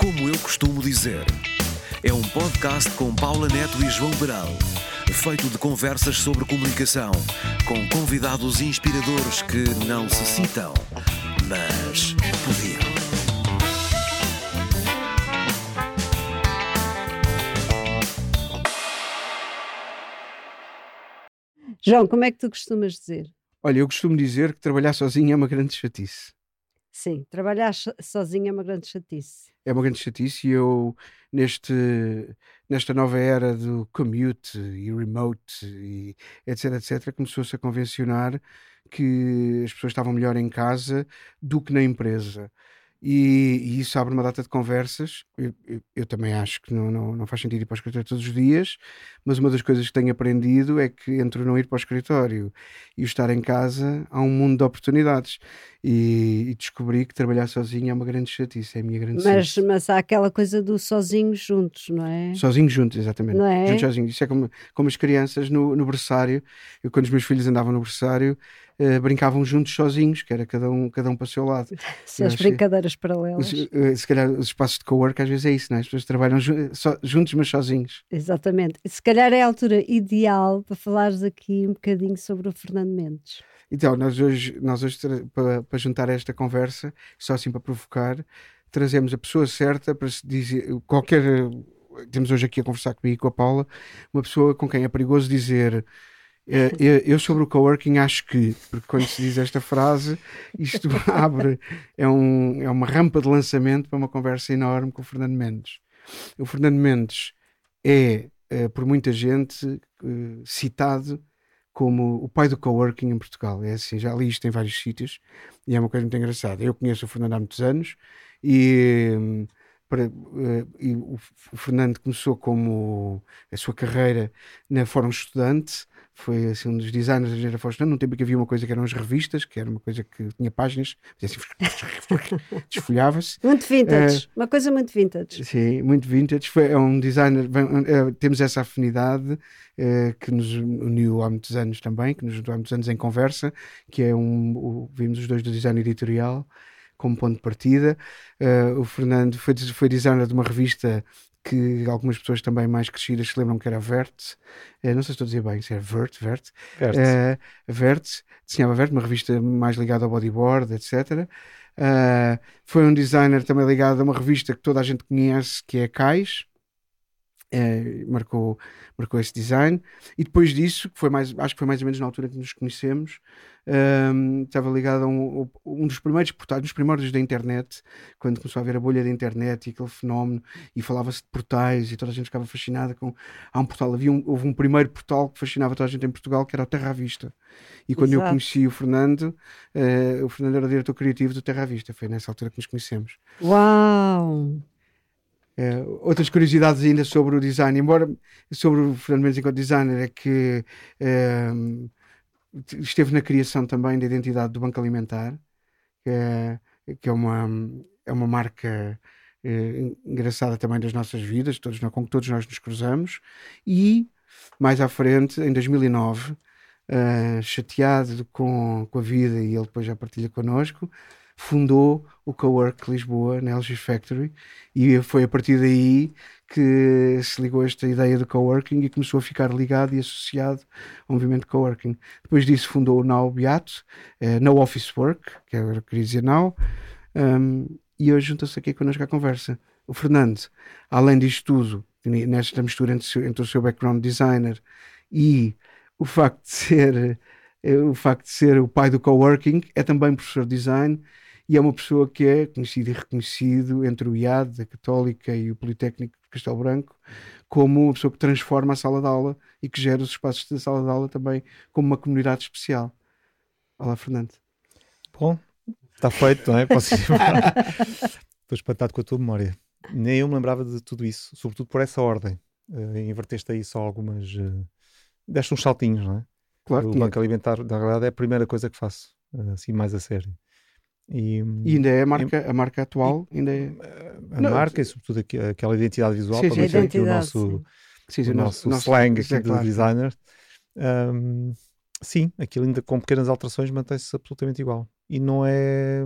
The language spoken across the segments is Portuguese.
Como eu costumo dizer, é um podcast com Paula Neto e João Beral, feito de conversas sobre comunicação, com convidados inspiradores que não se citam, mas podiam. João, como é que tu costumas dizer? Olha, eu costumo dizer que trabalhar sozinho é uma grande chatice. Sim, trabalhar so- sozinho é uma grande chatice. É uma grande chatice e eu, neste, nesta nova era do commute e remote e etc, etc, começou-se a convencionar que as pessoas estavam melhor em casa do que na empresa. E, e isso abre uma data de conversas. Eu, eu- eu também acho que não, não, não faz sentido ir para o escritório todos os dias, mas uma das coisas que tenho aprendido é que entre o não ir para o escritório e o estar em casa há um mundo de oportunidades. E, e descobri que trabalhar sozinho é uma grande chatice, é a minha grande Mas, chatice. mas há aquela coisa do sozinhos juntos, não é? Sozinhos juntos, exatamente. Não é? Juntos sozinhos. Isso é como, como as crianças no, no berçário. Eu, quando os meus filhos andavam no berçário, eh, brincavam juntos sozinhos, que era cada um, cada um para o seu lado. Se as que- brincadeiras paralelas. Os, eh, se calhar os espaços de cowork às vezes é isso, não é? As pessoas trabalham ju- só- juntos, mas sozinhos. Exatamente. Se calhar é a altura ideal para falares aqui um bocadinho sobre o Fernando Mendes. Então, nós hoje, nós hoje para, para juntar esta conversa, só assim para provocar, trazemos a pessoa certa para se dizer qualquer. Temos hoje aqui a conversar comigo e com a Paula, uma pessoa com quem é perigoso dizer. Eh, eu, sobre o coworking acho que, porque quando se diz esta frase, isto abre, é, um, é uma rampa de lançamento para uma conversa enorme com o Fernando Mendes. O Fernando Mendes é, eh, por muita gente, eh, citado como o pai do coworking em Portugal. É assim, já li isto em vários sítios e é uma coisa muito engraçada. Eu conheço o Fernando há muitos anos e, hum, para- eh, e o F- o Fernando começou como a sua carreira na Fórum Estudante. Foi assim, um dos designers da engenharia Fórum Estudante. Num tempo em que havia uma coisa que eram as revistas, que era uma coisa que tinha páginas, fazia assim, desfolhava-se. Muito vintage. Uma coisa muito vintage. Sim, muito vintage. Foi, é um designer, bem, eh, temos essa afinidade eh, que nos uniu há muitos anos também, que nos juntou há muitos anos em conversa, que é um, o, vimos os dois do design editorial como ponto de partida. Eh, o Fernando foi, foi designer de uma revista que algumas pessoas também mais crescidas se lembram que era Vert. Eh, não sei se estou a dizer bem, se é Vert, Vert. Verte. Eh, Vert, desenhava Vert, uma revista mais ligada ao bodyboard, etc. Eh, foi um designer também ligado a uma revista que toda a gente conhece, que é Cais. Marcou, marcou esse design. E depois disso, que foi mais, acho que foi mais ou menos na altura que nos conhecemos, ehm, estava ligado a um, um dos primeiros portais, nos primórdios da internet, quando começou a haver a bolha da internet e aquele fenómeno, e falava-se de portais e toda a gente ficava fascinada com. Há um portal, havia um, houve um primeiro portal que fascinava toda a gente em Portugal, que era o Terra à Vista. E quando eu Exato. conheci o Fernando, eh, o Fernando era o diretor criativo do Terra à Vista, foi nessa altura que nos conhecemos. Uau! Eh, outras curiosidades ainda sobre o design, embora sobre o Fernando Mendes enquanto designer, é que ehm, esteve na criação também da identidade do Banco Alimentar, que é, que é uma, é uma marca eh, engraçada também das nossas vidas, todos, com que todos nós nos cruzamos, e mais à frente, em 2009, eh, chateado com, com a vida, e ele depois já partilha connosco, fundou o Cowork Lisboa na LG Factory e foi a partir daí que se ligou esta ideia do coworking e começou a ficar ligado e associado ao movimento coworking. Depois disso fundou o Now Beato, eh, No Office Work, que agora queria dizer Now, um, e hoje junta-se aqui connosco à conversa. O Fernando, além disto tudo, nesta mistura entre, o entre o seu background designer e o facto de ser eh, o facto de ser o pai do coworking, é também professor de design e é uma pessoa que é conhecido e reconhecido entre o IAD, a Católica e o Politécnico de Castelo Branco, como uma pessoa que transforma a sala de aula e que gera os espaços da sala de aula também como uma comunidade especial. Olá, Fernando. Bom, está feito, não é? Posso ir. Estou espantado com a tua memória. Nem eu me lembrava de tudo isso, sobretudo por essa ordem. Eh, inverteste aí só algumas. Uh, deste uns saltinhos, não é? Claro, o Banco Alimentar, na realidade, é a primeira coisa que faço, eh, assim mais a sério. E, e ainda é a marca, a marca atual, ainda é. eh, a Não, marca e, sobretudo, aqui- aquela identidade visual, Sim, para sim, aqui o Identidade, nosso, sim. Sim, o nosso, slang aqui é do claro. designer. Um, sim, aquilo ainda com pequenas alterações mantém-se absolutamente igual. E não é,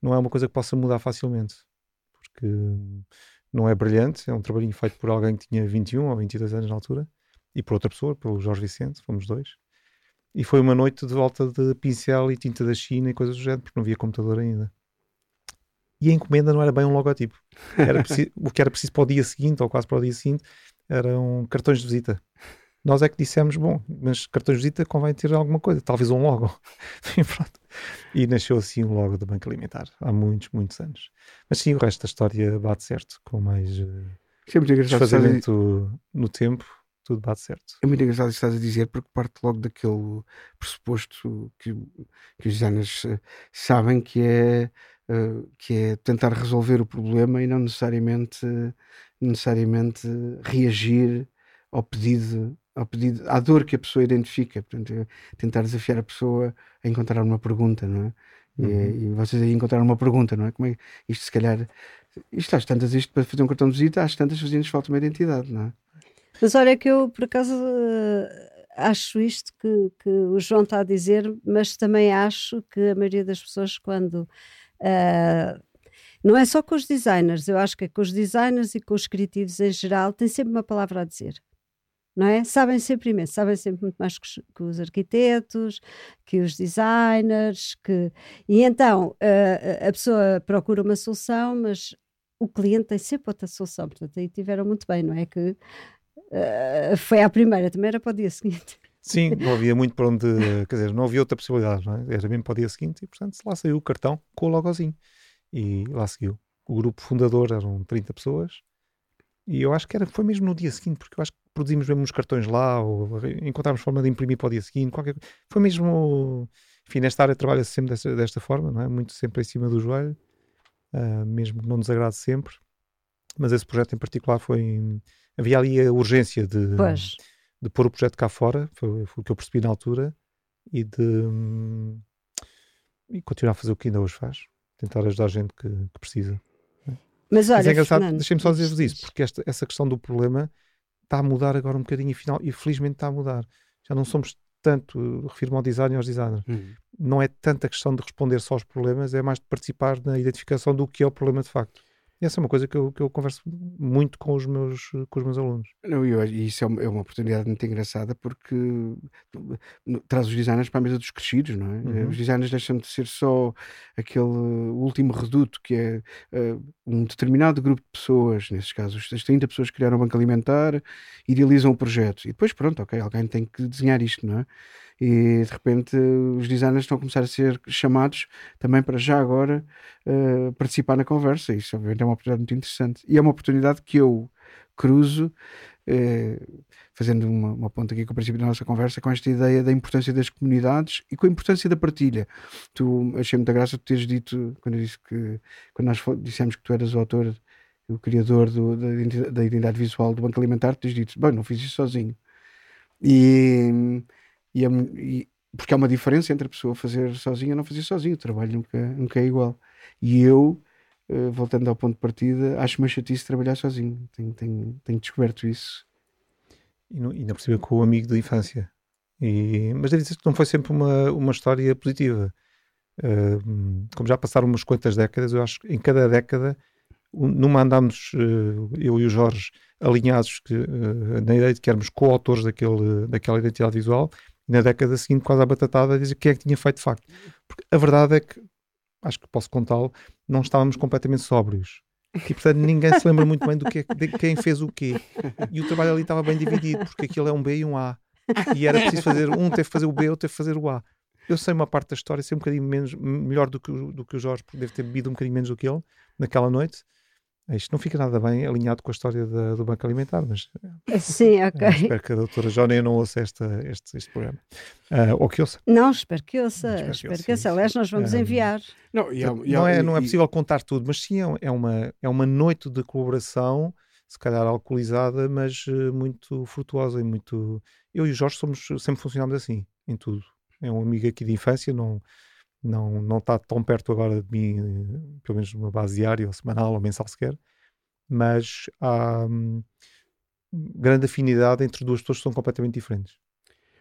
não é uma coisa que possa mudar facilmente, porque não é brilhante, é um trabalhinho feito por alguém que tinha 21 ou 22 anos na altura, e por outra pessoa, pelo Jorge Vicente, fomos dois. E foi uma noite de volta de pincel e tinta da China e coisas do género, porque não havia computador ainda. E a encomenda não era bem um logotipo. Era preciso, o que era preciso para o dia seguinte, ou quase para o dia seguinte, eram cartões de visita. Nós é que dissemos, bom, mas cartões de visita convém ter alguma coisa, talvez um logo. e, pronto. e nasceu assim um logo do Banco Alimentar, há muitos, muitos anos. Mas sim, o resto da história bate certo, com mais uh, é engraçado. estás a dizer- desfazamento no tempo, tudo bate certo. É muito engraçado isso que estás a dizer, porque parte logo daquele pressuposto que, que os designers eh, sabem que é, eh, que é tentar resolver o problema e não necessariamente, necessariamente reagir ao pedido, ao pedido, à dor que a pessoa identifica. Portanto, é tentar desafiar a pessoa a encontrar uma pergunta, não é? E, Uhum. e vocês aí encontraram uma pergunta, não é? Como é que isto se calhar. Isto às tantas, isto para fazer um cartão de visita, às tantas fazia-nos falta uma identidade, não é? Mas olha que eu, por acaso, eh, acho isto que, que o João está a dizer, mas também acho que a maioria das pessoas, quando. eh, não é só com os designers, eu acho que é com os designers e com os criativos em geral, tem sempre uma palavra a dizer. Não é? Sabem sempre imenso, sabem sempre muito mais que os, que os arquitetos, que os designers, que... e então eh, a pessoa procura uma solução, mas o cliente tem sempre outra solução, portanto aí tiveram muito bem, não é? Que Uh, foi à primeira, também era para o dia seguinte. Sim, não havia muito para onde, quer dizer, não havia outra possibilidade, não é? Era mesmo para o dia seguinte e, portanto, lá saiu o cartão com o logozinho e lá seguiu. O grupo fundador eram 30 pessoas e eu acho que era, foi mesmo no dia seguinte, porque eu acho que produzimos mesmo uns cartões lá ou encontramos forma de imprimir para o dia seguinte, qualquer Foi mesmo, enfim, nesta área trabalha-se sempre desta, desta forma, não é? Muito sempre em cima do joelho, uh, mesmo que não nos agrade sempre, mas esse projeto em particular foi. Havia ali a urgência de Pois, de pôr o projeto cá fora, foi, foi o que eu percebi na altura, e de hum, e continuar a fazer o que ainda hoje faz, tentar ajudar a gente que, que precisa. mas olha, Mas é engraçado, deixem-me só dizer-vos diz, isso, porque esta, essa questão do problema está a mudar agora um bocadinho e, final, e felizmente está a mudar. Já não somos tanto, refiro-me ao design e aos designers, não é tanta questão de responder só aos problemas, é mais de participar na identificação do que é o problema de facto. E essa é uma coisa que eu, que eu converso muito com os meus, com os meus alunos. Não, e eu isso é uma, é uma oportunidade muito engraçada porque traz os designers para a mesa dos crescidos, não é? Uhum. Os designers deixam de ser só aquele último reduto que é eh, um determinado grupo de pessoas, nesses casos, as 30 pessoas que criaram o banco alimentar, idealizam o projeto e depois, pronto, ok, alguém tem que desenhar isto, não é? E de repente os designers estão a começar a ser chamados também para já agora eh, participar na conversa. Isso, obviamente, é uma oportunidade muito interessante e é uma oportunidade que eu cruzo eh, fazendo uma, uma ponta aqui com o princípio da nossa conversa, com esta ideia da importância das comunidades e com a importância da partilha. Tu achei muita graça tu teres dito, quando eu disse que quando nós dissemos que tu eras o autor, o criador do- da, da identidade visual do Banco Alimentar, tens dito, bem, não fiz isso sozinho. E, e, é e- porque há uma diferença entre a pessoa fazer sozinha e não fazer sozinho, o trabalho nunca, nunca é igual. E eu, eh, voltando ao ponto de partida, acho uma chatice trabalhar sozinho. Tenho, tenho, tenho descoberto isso. E não- ainda por cima com o amigo da infância. E, mas devo dizer que não foi sempre uma, uma história positiva. Uh, como já passaram umas quantas décadas, eu acho que em cada década, um- numa andámos, uh, eu e o Jorge, alinhados que, uh, na ideia de que éramos coautores daquele, daquela identidade visual, na década seguinte, quase à batatada, a dizer quem é que tinha feito de facto. Porque a verdade é que, acho que posso contá-lo, não estávamos completamente sóbrios. E portanto ninguém se lembra muito bem do que, é- de quem fez o quê. E o trabalho ali estava bem dividido, porque aquilo é um B e um A. E era preciso fazer, um teve que fazer o B, outro teve que fazer o A. Eu sei uma parte da história, sei um bocadinho menos, melhor do que, o- do que o Jorge, porque deve ter bebido um bocadinho menos do que ele naquela noite. Isto não fica nada bem alinhado com a história da- do Banco Alimentar, mas Sim, eh, ok. espero que a doutora Jónia não ouça esta, este, este programa. Ah, ou que ouça. Não, espero que ouça. Espero que Espero ouça, que ouça. Aliás, nós vamos Ah, enviar. Não, e há- e há- não, é, não é e- possível contar tudo, mas sim é, é uma, é uma noite de colaboração, se calhar alcoolizada, mas eh, muito frutuosa e muito. Eu e o Jorge somos, sempre funcionámos assim, em tudo. É um amigo aqui de infância, não, não, não está tão perto agora de mim, pelo menos numa base diária, ou semanal, ou mensal sequer, mas há hum, grande afinidade entre duas pessoas que são completamente diferentes.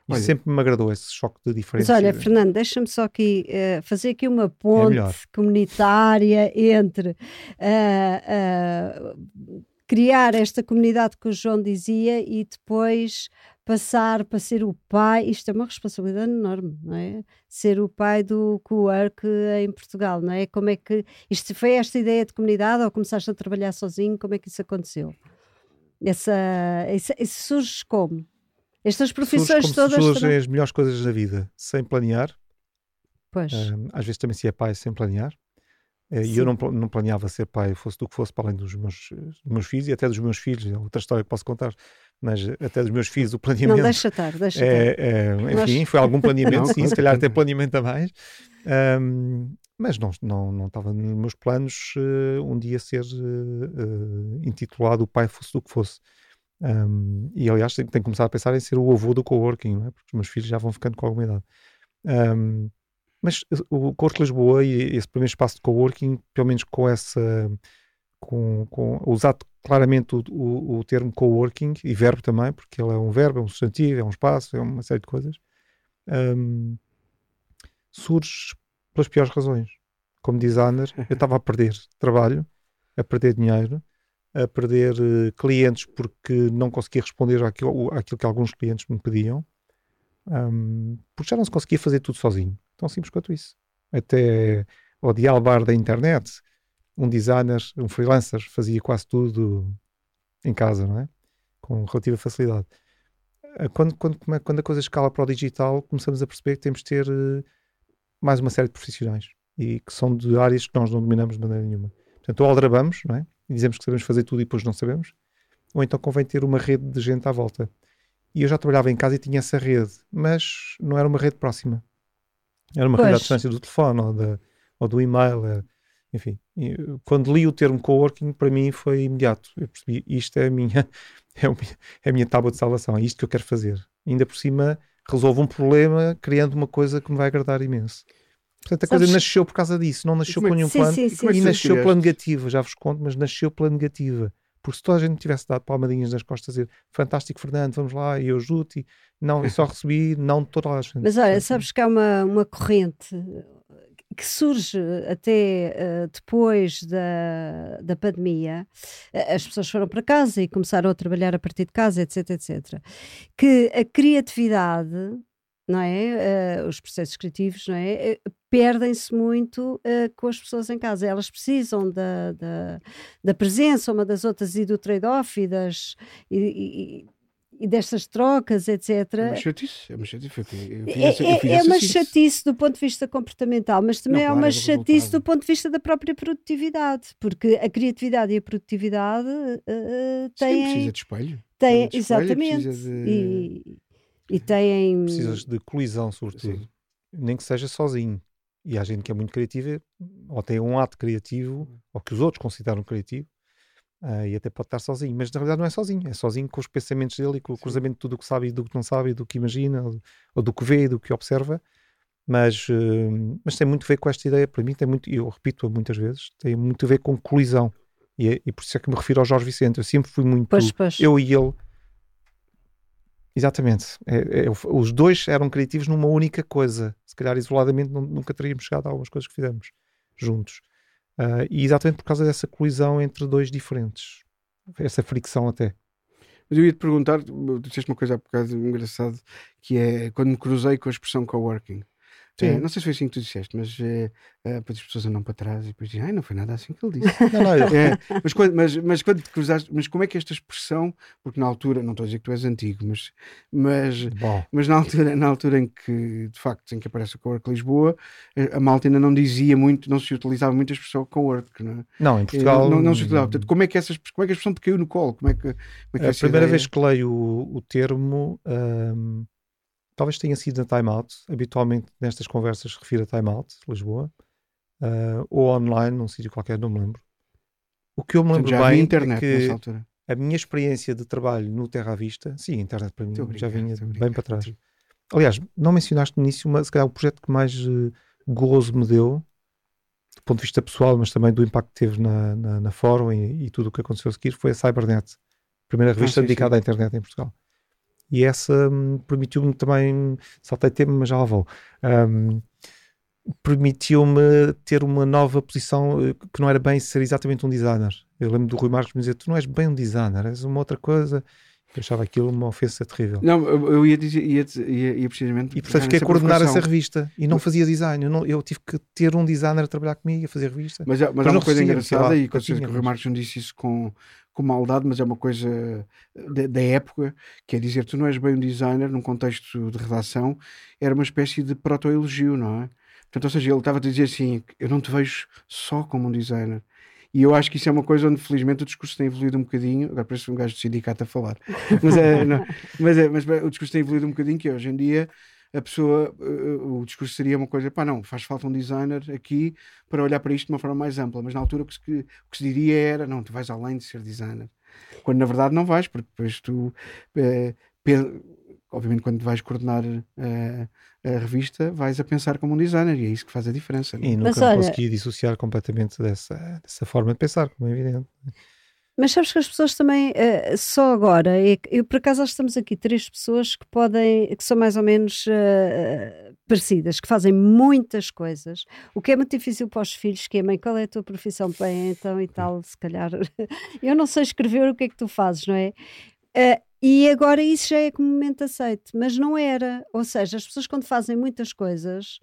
E Olha. sempre me agradou esse choque de Mas diferença. olha, Fernando, deixa-me só aqui eh, fazer aqui uma ponte melhor. comunitária entre ah, ah, criar esta comunidade que o João dizia e depois passar para ser o pai. Isto é uma responsabilidade enorme, não é? Ser o pai do co-work em Portugal, não é? Como é que isto foi esta ideia de comunidade ou começaste a trabalhar sozinho? Como é que isso aconteceu? Essa, isso, isso surge como? Estas Surge profissões como todas. surgem também- as melhores coisas da vida, sem planear. Pois. Às vezes também se é pai sem planear. Eh, E Sim. eu não, não planeava ser pai, fosse do que fosse, para além dos meus, dos meus filhos e até dos meus filhos. É outra história que posso contar, mas até dos meus filhos, o Não, planeamento. deixa estar, deixa estar. é, é, enfim, Nós- foi algum planeamento, Não, sim, se calhar até planeamento a mais. Um, mas não, não, não estava nos meus planos eh, um dia ser eh, eh, intitulado o pai fosse do que fosse. Um, e aliás, tenho, tenho que começar a pensar em ser o avô do coworking, não é? porque os meus filhos já vão ficando com alguma idade. Um, mas o Cowork Lisboa e esse primeiro espaço de coworking, pelo menos com essa, com, com usado claramente o, o, o termo coworking e verbo também, porque ele é um verbo, é um substantivo, é um espaço, é uma série de coisas, um, surge pelas piores razões. Como designer, eu estava a perder trabalho, a perder dinheiro, a perder eh, clientes porque não conseguia responder àquilo, àquilo que alguns clientes me pediam, um, porque já não se conseguia fazer tudo sozinho. Tão simples quanto isso. Até ao dialbar da internet, um designer, um freelancer, fazia quase tudo em casa, não é? Com relativa facilidade. Ah, Quando, quando, come- quando a coisa escala para o digital, começamos a perceber que temos de ter eh, mais uma série de profissionais e que são de áreas que nós não dominamos de maneira nenhuma. Portanto, ou aldrabamos, não é? E dizemos que sabemos fazer tudo e depois não sabemos, ou então convém ter uma rede de gente à volta. E eu já trabalhava em casa e tinha essa rede, mas não era uma rede próxima. Era uma rede à Pois. distância do telefone ou, da, ou do e-mail, eh, enfim. E, quando li o termo coworking, para mim foi imediato. Eu percebi, isto é a minha, é é a minha tábua de salvação, é isto que eu quero fazer. Ainda por cima, resolvo um problema criando uma coisa que me vai agradar imenso. Portanto, a Sabes- coisa nasceu por causa disso, não nasceu com nenhum Sim, plano. sim, E sim. é E tu nasceu pela negativa, já vos conto, mas nasceu pela negativa. Porque se toda a gente tivesse dado palmadinhas nas costas, dizer fantástico, Fernando, vamos lá, e eu ajudo-te, e não, eu só recebi não de toda a gente. Mas olha, sabes que há uma, uma corrente que surge até eh, depois da, da pandemia. Eh, As pessoas foram para casa e começaram a trabalhar a partir de casa, etc, etc. Que a criatividade, não é? Eh, os processos criativos, não é? Eh, Perdem-se muito eh, com as pessoas em casa. Elas precisam da, da, da presença uma das outras e do trade-off e, das, e, e- e destas trocas, etc. É uma chatice, é uma chatice. Eu fiz- eu fiz É, eu é- fiz é uma chatice do ponto de vista comportamental, mas também Não, é uma é chatice do ponto de vista da própria produtividade, porque a criatividade e a produtividade Sim, têm, precisa de espelho. têm precisa de espelho, exatamente de- e, e têm precisas de colisão, sobretudo. Sim. Nem que seja sozinho. E há gente que é muito criativa, ou tem um ato criativo, ou que os outros consideram criativo, ah, e até pode estar sozinho. Mas na realidade não é sozinho, é sozinho com os pensamentos dele e com o cruzamento de tudo o que sabe e do que não sabe, e do que imagina, ou, ou do que vê e do que observa. Mas, eh, mas tem muito a ver com esta ideia, para mim tem muito, e eu repito muitas vezes, tem muito a ver com colisão. E, é- e por isso é que me refiro ao Jorge Vicente. Eu sempre fui muito pois, pois. eu e ele. Exatamente. É- é- os dois eram criativos numa única coisa. Se calhar isoladamente não- nunca teríamos chegado a algumas coisas que fizemos juntos. Ah, e exatamente por causa dessa colisão entre dois diferentes. Essa fricção até. Mas eu ia te perguntar, tu disseste uma coisa há bocado engraçado, que é quando me cruzei com a expressão coworking. Sim. Eh, não sei se foi assim que tu disseste, mas depois as pessoas andam para trás e depois dizem, ai, não foi nada assim que ele disse. Não, não, É, mas, quando, mas, mas quando te cruzaste, mas como é que esta expressão, porque na altura, não estou a dizer que tu és antigo, mas, mas, Bom, mas na, altura, na altura em que, de facto, em que aparece o Cowork Lisboa, eh, a malta ainda não dizia muito, não se utilizava muito a expressão Cowork, não é? não, em Portugal. não, não se utilizava. Portanto, como é que, essas, como é que a expressão te caiu no colo? Como é que, como é que a primeira ideia- vez que leio o, o termo, ahm, talvez tenha sido na Time Out. Habitualmente nestas conversas refiro a Time Out, Lisboa, ah, ou online, num sítio qualquer, não me lembro. O que eu me lembro bem internet é que altura. a minha experiência de trabalho no Terra à Vista, sim, a internet para mim já vinha bem para trás. Aliás, não mencionaste no início, mas se calhar o projeto que mais eh, gozo me deu, do ponto de vista pessoal, mas também do impacto que teve na, na, na fórum e, e tudo o que aconteceu a seguir, foi a Cybernet, a primeira revista Ah, sim, dedicada à internet em Portugal. E essa hum, permitiu-me também, saltei tema, mas já lá vou, hum, permitiu-me ter uma nova posição eh, que não era bem ser exatamente um designer. Eu lembro do Rui Marcos me dizer: Tu não és bem um designer, és uma outra coisa. Eu achava aquilo uma ofensa terrível. Não, eu ia dizer, ia, ia, ia precisamente. E portanto fiquei a coordenar essa revista e não fazia design. Eu, não- eu tive que ter um designer a trabalhar comigo, a fazer revista. Mas, mas há uma coisa engraçada, e com certeza que o Rui Marcos não disse isso com, com maldade, mas é uma coisa da, da época, que é dizer tu não és bem um designer num contexto de redação, era uma espécie de proto-elogio, não é? Portanto, ou seja, ele estava a dizer assim: eu não te vejo só como um designer. E eu acho que isso é uma coisa onde, felizmente, o discurso tem evoluído um bocadinho. Agora parece um gajo do sindicato a falar. Mas, é, não, mas, é, mas o discurso tem evoluído um bocadinho, que hoje em dia a pessoa, eh, o discurso seria uma coisa, pá, não, faz falta um designer aqui para olhar para isto de uma forma mais ampla. Mas na altura o que se, o que se diria era, não, tu vais além de ser designer. Quando na verdade não vais, porque depois tu, eh, obviamente, quando vais coordenar eh, a revista, vais a pensar como um designer e é isso que faz a diferença. não é? E Mas nunca me olha- consegui dissociar completamente dessa, dessa forma de pensar, como é evidente. Mas sabes que as pessoas também, eh, só agora, é que- eu por acaso nós estamos aqui três pessoas que podem, que são mais ou menos eh, parecidas, que fazem muitas coisas, o que é muito difícil para os filhos, que é mãe, qual é a tua profissão? Bem, então e tal, se calhar, eu não sei escrever o que é que tu fazes, não é? Eh, e agora isso já é comumente aceito, mas não era. Ou seja, as pessoas quando fazem muitas coisas,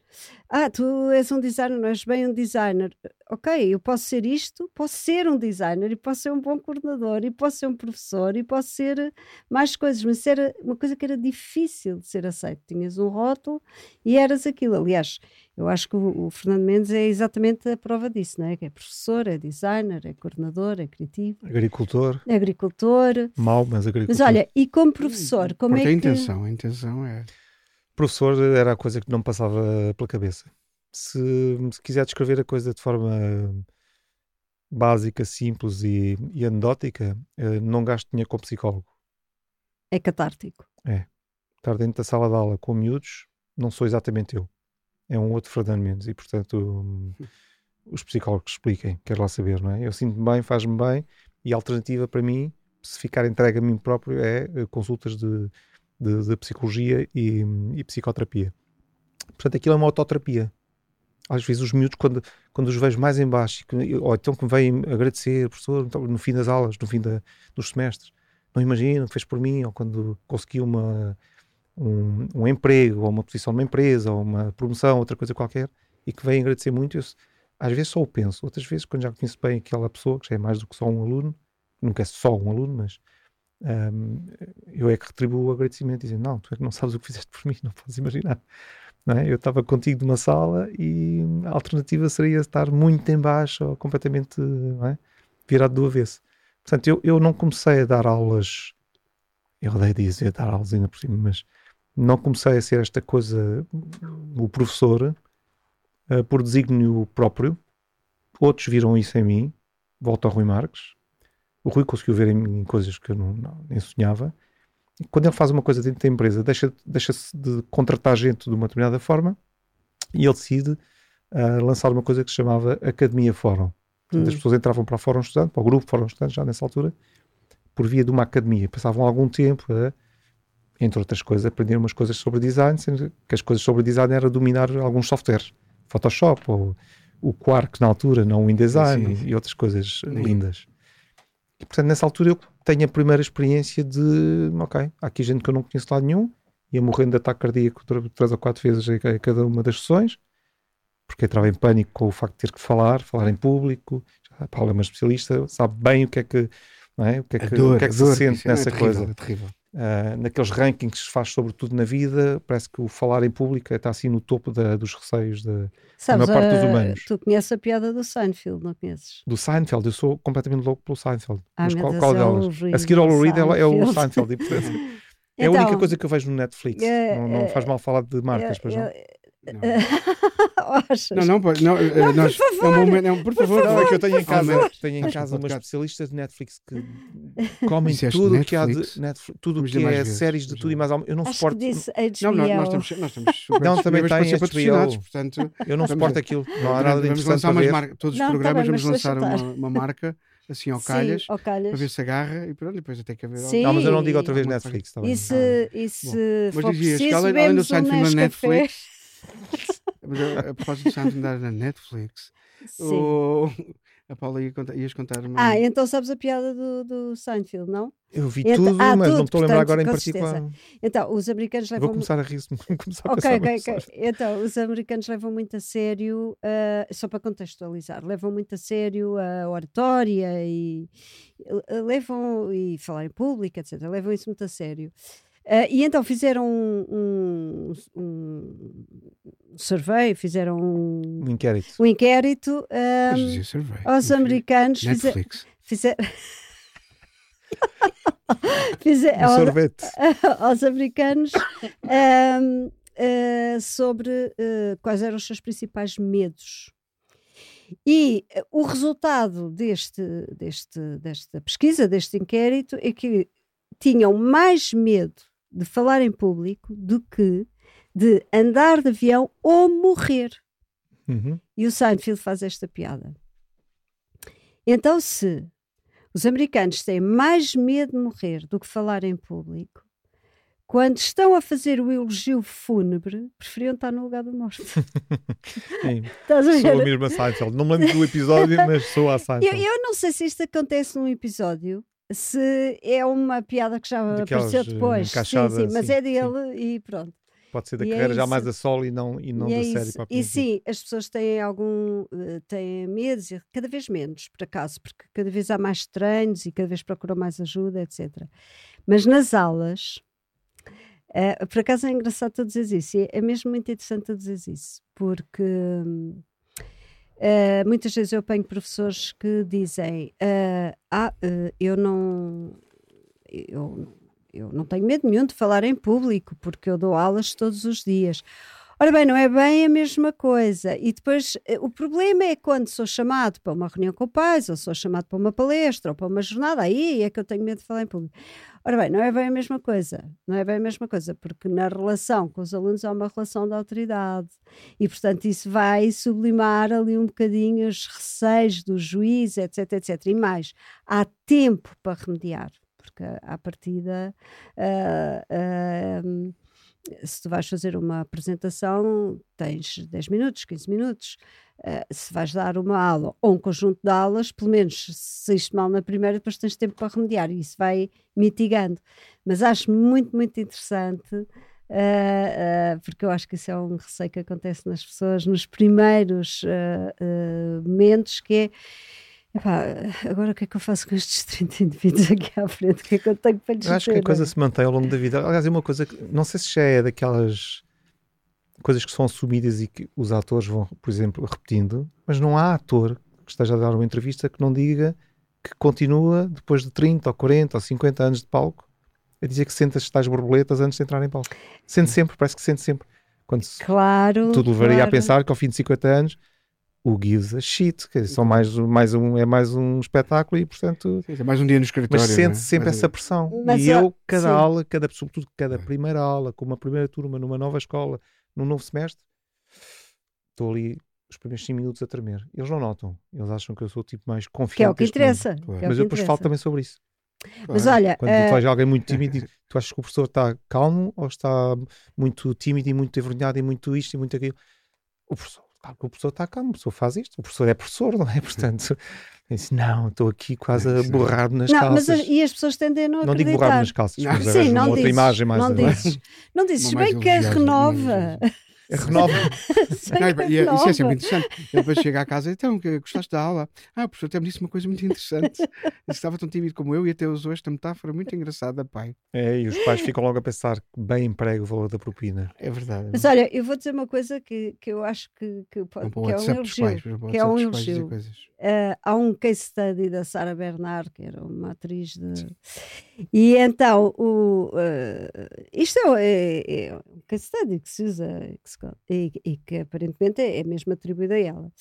ah, tu és um designer, não és bem um designer. Ok, eu posso ser isto, posso ser um designer, e posso ser um bom coordenador, e posso ser um professor, e posso ser mais coisas, mas era uma coisa que era difícil de ser aceito. Tinhas um rótulo e eras aquilo. Aliás, eu acho que o, o Fernando Mendes é exatamente a prova disso, não é? Que é professor, é designer, é coordenador, é criativo, Agricultor, é agricultor. mau, mas agricultor. Mas olha, e como professor, como Porque é a que. intenção, a intenção é. Professor era a coisa que não me passava pela cabeça. Se, se quiser descrever a coisa de forma básica, simples e, e anedótica, eh, não gasto dinheiro com psicólogo. É catártico. Estar dentro da sala de aula com miúdos, não sou exatamente eu. É um outro Fernando Mendes e, portanto, os psicólogos expliquem, quero lá saber, não é? Eu sinto-me bem, faz-me bem e a alternativa para mim, se ficar entregue a mim próprio, é eh, consultas de, de, de psicologia e, e psicoterapia. Portanto, aquilo é uma autoterapia. Às vezes os miúdos, quando, quando os vejo mais em baixo, ou então que me vêm agradecer, professor, então, no fim das aulas, no fim da- dos semestres, não imaginam o que fez por mim, ou quando consegui uma, um, um emprego, ou uma posição numa empresa, ou uma promoção, outra coisa qualquer, e que vêm agradecer muito, eu, às vezes só o penso, outras vezes, quando já conheço bem aquela pessoa, que já é mais do que só um aluno, nunca é só um aluno, mas hum, eu é que retribuo o agradecimento, dizendo, não, tu é que não sabes o que fizeste por mim, não podes imaginar. Não é? Eu estava contigo numa sala e a alternativa seria estar muito em baixo ou completamente é? virado do avesso. Portanto, eu, eu não comecei a dar aulas, eu odeio dizer dar aulas ainda por cima, mas não comecei a ser esta coisa, o professor, eh, por desígnio próprio. Outros viram isso em mim, volto ao Rui Marques. O Rui conseguiu ver em mim coisas que eu não, não- nem sonhava. E quando ele faz uma coisa dentro da empresa, deixa- deixa-se de contratar gente de uma determinada forma e ele decide ah, lançar uma coisa que se chamava Academia Fórum. Portanto, As Hum. pessoas entravam para a Fórum Estudante, para o grupo Fórum Estudante, já nessa altura, por via de uma academia. Passavam algum tempo a, entre outras coisas, aprender umas coisas sobre design, sendo que as coisas sobre design era dominar alguns softwares. Photoshop ou o Quark na altura, não o InDesign Sim, sim. e outras coisas Sim. lindas. E portanto, nessa altura eu tenho a primeira experiência de, ok, há aqui gente que eu não conheço de lado nenhum, ia morrendo de ataque cardíaco tr- três ou quatro vezes a cada uma das sessões, porque entrava em pânico com o facto de ter que falar, falar em público. A Paula é uma especialista, sabe bem o que é que, é? O que é que, dor, o que, é que dor, se sente é- nessa é terrível, coisa. É terrível. Ah, naqueles rankings que se faz sobre tudo na vida, parece que o falar em público está assim no topo da- dos receios de- Sabes, maior parte dos ah, humanos. tu conheces a piada do Seinfeld, não conheces? do Seinfeld. Eu sou completamente louco pelo Seinfeld. Ah, Mas qual, Deus, qual é delas? A seguir ao Reed é, é o Seinfeld. E, portanto, é a única Então, coisa que eu vejo no Netflix. é, não, não é, faz mal falar de marcas, eu- pois não. Não. Achas? Não, não, pode- não, eh, Não, por nós, favor. é um momento, não, por favor. Não, é que eu tenho em por casa, favor. tenho em casa um uma especialista de Netflix que comem Disseste tudo o que há de Netflix? Tudo Vamos que é vezes, séries de tudo e mais alguma. Eu não Acho suporto, que disse HBO. Não, nós, nós estamos, nós estamos super Não, também tem patrocinados, portanto, eu não suporto aquilo. Não há nada de vamos lançar umas marcas, todos os Não, tá programas bem, vamos lançar uma, uma marca assim ao Sim, calhas, ao calhas. para ver se agarra e pronto, depois até que haver Sim. Não, mas eu não digo outra vez Netflix. Tá bem? E se, e se Mas for dizias que preciso, além- além do vemos um na Nescafé. Netflix, Mas a, a propósito de andar na Netflix, Sim. o, a Paula ia contar, ias contar uma. Ah, então sabes a piada do, do Seinfeld, não? Eu vi Então- tudo, ah, mas não tudo, me estou a lembrar agora em particular. Então, os americanos Vou levam começar a rir se me começar a Ok, pensar ok, no ok. Seinfeld. Então, os americanos levam muito a sério, ah, só para contextualizar, levam muito a sério a oratória e levam, e falar em público, etc. Levam isso muito a sério. Ah, e então fizeram um, um, um survey, fizeram um, Um inquérito. um inquérito dizia survey. aos americanos. Netflix. Fizeram. Fize- Um aos- sorvete. aos americanos ahm, ah, sobre ah, quais eram os seus principais medos. E ah, o resultado deste, deste, desta pesquisa, deste inquérito, é que tinham mais medo de falar em público do que de andar de avião ou morrer. Uhum. E o Seinfeld faz esta piada. Então, se os americanos têm mais medo de morrer do que falar em público, quando estão a fazer o elogio fúnebre, preferiam estar no lugar da morte. Sim, Estás a sou a ver? mesma Seinfeld. Não me lembro do episódio, mas sou a Eu, Seinfeld. eu não sei se isto acontece num episódio, se é uma piada que já Daquelas, apareceu eh, depois. Sim, sim, mas sim, é dele e pronto. Pode ser da e é carreira já isso. mais a solo e não, e não E da é série propriamente E sim, as pessoas têm algum eh, têm medos, e cada vez menos, por acaso, porque cada vez há mais treinos e cada vez procuram mais ajuda, etc. Mas nas aulas, eh, por acaso é engraçado tu dizeres isso, e é, é mesmo muito interessante tu dizeres isso, porque hum, eh, muitas vezes eu apanho professores que dizem: eh, Ah, eh, eu não. Eu, eu não tenho medo nenhum de falar em público, porque eu dou aulas todos os dias. Ora bem, não é bem a mesma coisa. E depois, eh, o problema é quando sou chamado para uma reunião com pais, ou sou chamado para uma palestra, ou para uma jornada, aí é que eu tenho medo de falar em público. Ora bem, não é bem a mesma coisa. Não é bem a mesma coisa, porque na relação com os alunos há uma relação de autoridade. E, portanto, isso vai sublimar ali um bocadinho os receios do juiz, etc, etc. E mais, há tempo para remediar, porque à partida. ah, ah, se tu vais fazer uma apresentação, tens 10 minutos, 15 minutos. Uh, se vais dar uma aula ou um conjunto de aulas, pelo menos se isto mal na primeira, depois tens tempo para remediar e isso vai mitigando. Mas acho muito, muito interessante, uh, uh, porque eu acho que isso é um receio que acontece nas pessoas nos primeiros momentos, que é Epá, agora o que é que eu faço com estes 30 indivíduos aqui à frente? O que é que eu tenho para lhes Eu acho que a coisa se mantém ao longo da vida. Aliás, é uma coisa que não sei se já é daquelas coisas que são assumidas e que os atores vão, por exemplo, repetindo, mas não há ator que esteja a dar uma entrevista que não diga que continua depois de 30 ou 40 ou 50 anos de palco a dizer que sente as tais borboletas antes de entrar em palco. Sente sempre, parece que sente sempre. Quando Claro. tudo levaria claro. a pensar que ao fim de 50 anos o gives a shit, que são mais, mais um, é mais um espetáculo e portanto Sim, é mais um dia no escritório. mas sente é? sempre Mais- essa pressão. Mas e há- eu, cada sim. aula, cada, sobretudo cada primeira aula, com uma primeira turma, numa nova escola, num novo semestre, estou ali os primeiros 5 minutos a tremer. Eles não notam. Eles acham que eu sou o tipo mais confiante. Que é o que interessa. Claro. é Mas que eu depois falo também sobre isso. Mas Claro. olha, Quando eh, tu vais alguém muito tímido, e tu achas que o professor está calmo ou está muito tímido e muito envergonhado e muito isto e muito aquilo? O professor, claro que o professor está calmo, o professor faz isto, o professor é professor, não é? Portanto, eu disse, não, estou aqui quase a Sim. borrar-me nas não, mas calças. as- e as pessoas tendem a não, Não digo acreditar. borrar-me nas calças, Não. mas Sim, não outra dizes, imagem mais não dizes, não dizes bem que a renova. Renova. Sei Não, e- e- isso é renova. sempre interessante. Ele depois chega à casa, então, que gostaste da aula? Ah, o professor até me disse uma coisa muito interessante. Disse que estava tão tímido como eu e até usou esta metáfora muito engraçada, pai. É, e os pais ficam logo a pensar que bem emprega o valor da propina. É verdade. Mas olha, eu vou dizer uma coisa que, que eu acho que, que, pode, que é um elogio. pais. que é um elogio. Ah, há um case study da Sara Bernard, que era uma atriz de. E então, o, ah, isto é, é- é um case study que se usa que se e, e que aparentemente é, é mesmo atribuído a ela.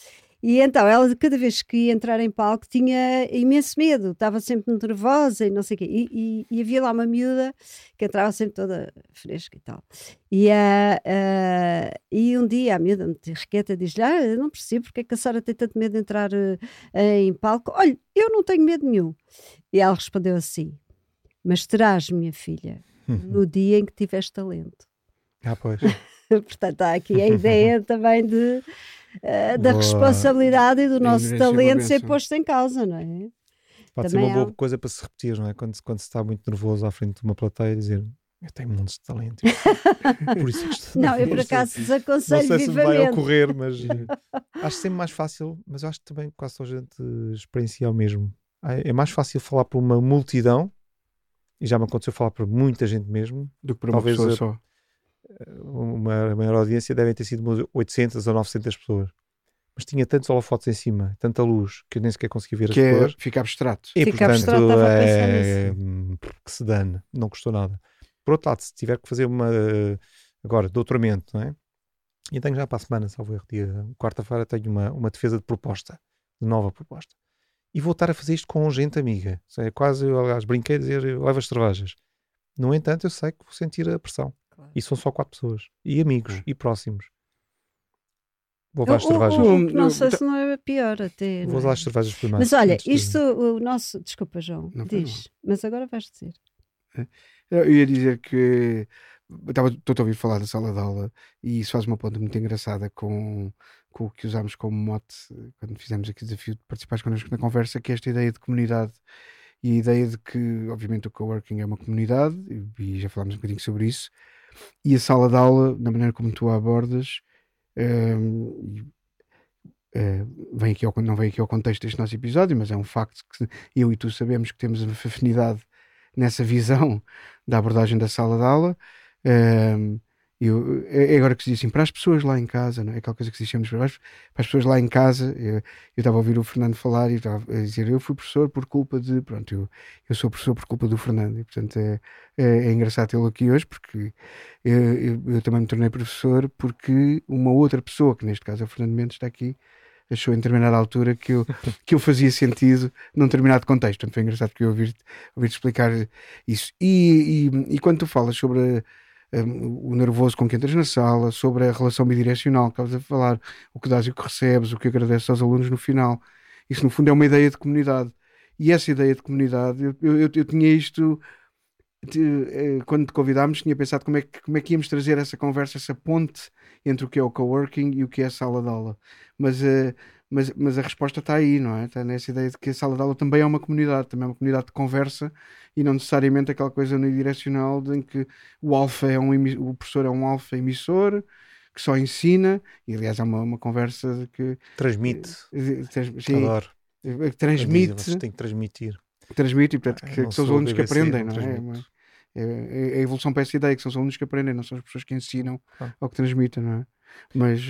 E então, ela, cada vez que ia entrar em palco, tinha imenso medo, estava sempre nervosa e não sei o quê. E, e, e, havia lá uma miúda que entrava sempre toda fresca e tal. E, uh, uh, e um dia a miúda, requeta, diz-lhe: ah, eu não percebo porque é que a Sara tem tanto medo de entrar uh, em palco. Olha, eu não tenho medo nenhum. E ela respondeu assim: Mas terás, minha filha, no dia em que tiveres talento. Ah, pois. Portanto, há aqui a ideia também de uh, da responsabilidade e do nosso talento ser posto em causa, não é? Pode Também ser uma boa coisa para se repetir, não é? Quando, quando se está muito nervoso à frente de uma plateia dizer eu tenho montes de talento. Por isso que Não, eu por acaso desaconselho Não sei se vai ocorrer, mas acho sempre mais fácil, mas acho que também quase toda a gente experiencia o mesmo. É mais fácil falar para uma multidão, e já me aconteceu falar para muita gente mesmo, do que para uma Talvez pessoa a, só uma maior audiência devem ter sido 800 ou 900 pessoas. Mas tinha tantos holofotes em cima, tanta luz, que eu nem sequer conseguia ver que as é, pessoas. Fica abstrato. E, fica portanto, abstrato, é, que se dane, não custou nada. Por outro lado, se tiver que fazer uma, agora, doutoramento, não é? E tenho já para a semana, salvo erro, dia quarta-feira, tenho uma, uma defesa de proposta, de nova proposta. E vou estar a fazer isto com gente amiga. É quase, aliás, brinquei a dizer, leva as cervejas. No entanto, eu sei que vou sentir a pressão. E são só quatro pessoas. E amigos, e próximos. Vou levar as cervejas. O, não sei se não é pior até. Vou levar é? as cervejas primeiro. Mas olha, isto, o nosso. Desculpa, João, não, diz. Não. Mas agora vais dizer. É. Eu ia dizer que. Estava, estou a ouvir falar da sala de aula e isso faz uma ponta muito engraçada com, com o que usámos como mote quando fizemos aqui o desafio de participares connosco na conversa, que é esta ideia de comunidade e a ideia de que, obviamente, o coworking é uma comunidade, e já falámos um bocadinho sobre isso, e a sala de aula, da maneira como tu a abordas, uh, vem aqui ao, não vem aqui ao contexto deste nosso episódio, mas é um facto que eu e tu sabemos que temos afinidade nessa visão da abordagem da sala de aula. Um, eu, é, é agora que se diz assim, para as pessoas lá em casa, não é? aquela coisa que se diz para para as pessoas lá em casa, eu, eu estava a ouvir o Fernando falar e estava a dizer, eu fui professor por culpa de, pronto, eu, eu sou professor por culpa do Fernando e portanto é, é, é engraçado tê-lo aqui hoje porque eu, eu, eu, também me tornei professor porque uma outra pessoa, que neste caso é o Fernando Mendes, está aqui, achou em determinada altura que eu, que eu fazia sentido num determinado contexto. Portanto, foi engraçado que eu ouvir-te ouvir explicar isso. E, e, e, quando tu falas sobre a, um, o nervoso com que entras na sala, sobre a relação bidirecional que estavas a falar, o que dás e o que recebes, o que agradeces aos alunos no final. Isso, no fundo, é uma ideia de comunidade. E essa ideia de comunidade, eu, eu, eu tinha isto. Eh, quando te convidámos, tinha pensado como é, que, como é que íamos trazer essa conversa, essa ponte entre o que é o coworking e o que é a sala de aula. Mas, uh, mas, mas a resposta está aí, não é? Está nessa ideia de que a sala de aula também é uma comunidade, também é uma comunidade de conversa e não necessariamente aquela coisa unidirecional de em que o alfa é um o professor é um alfa emissor que só ensina, e aliás é uma, uma conversa que transmite, eh, trans, sim, Adoro. Eh, transmite, tem que transmitir, transmite, e portanto, que, que são os alunos que aprendem, não é? É, é, é a evolução para essa ideia, que são os alunos que aprendem, não são as pessoas que ensinam ah. ou que transmitem, não é? Mas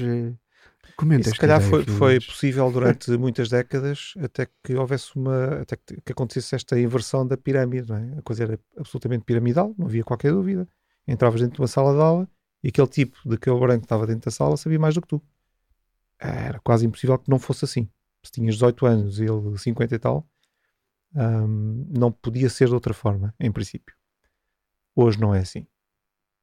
Comenta se calhar foi, foi possível durante muitas décadas até que houvesse uma até que, que, acontecesse esta inversão da pirâmide, não é? A coisa era absolutamente piramidal, não havia qualquer dúvida. Entravas dentro de uma sala de aula e aquele tipo de cabelo branco que estava dentro da sala sabia mais do que tu. Era quase impossível que não fosse assim. Se tinhas 18 anos e ele 50 e tal, hum, não podia ser de outra forma, em princípio. Hoje não é assim.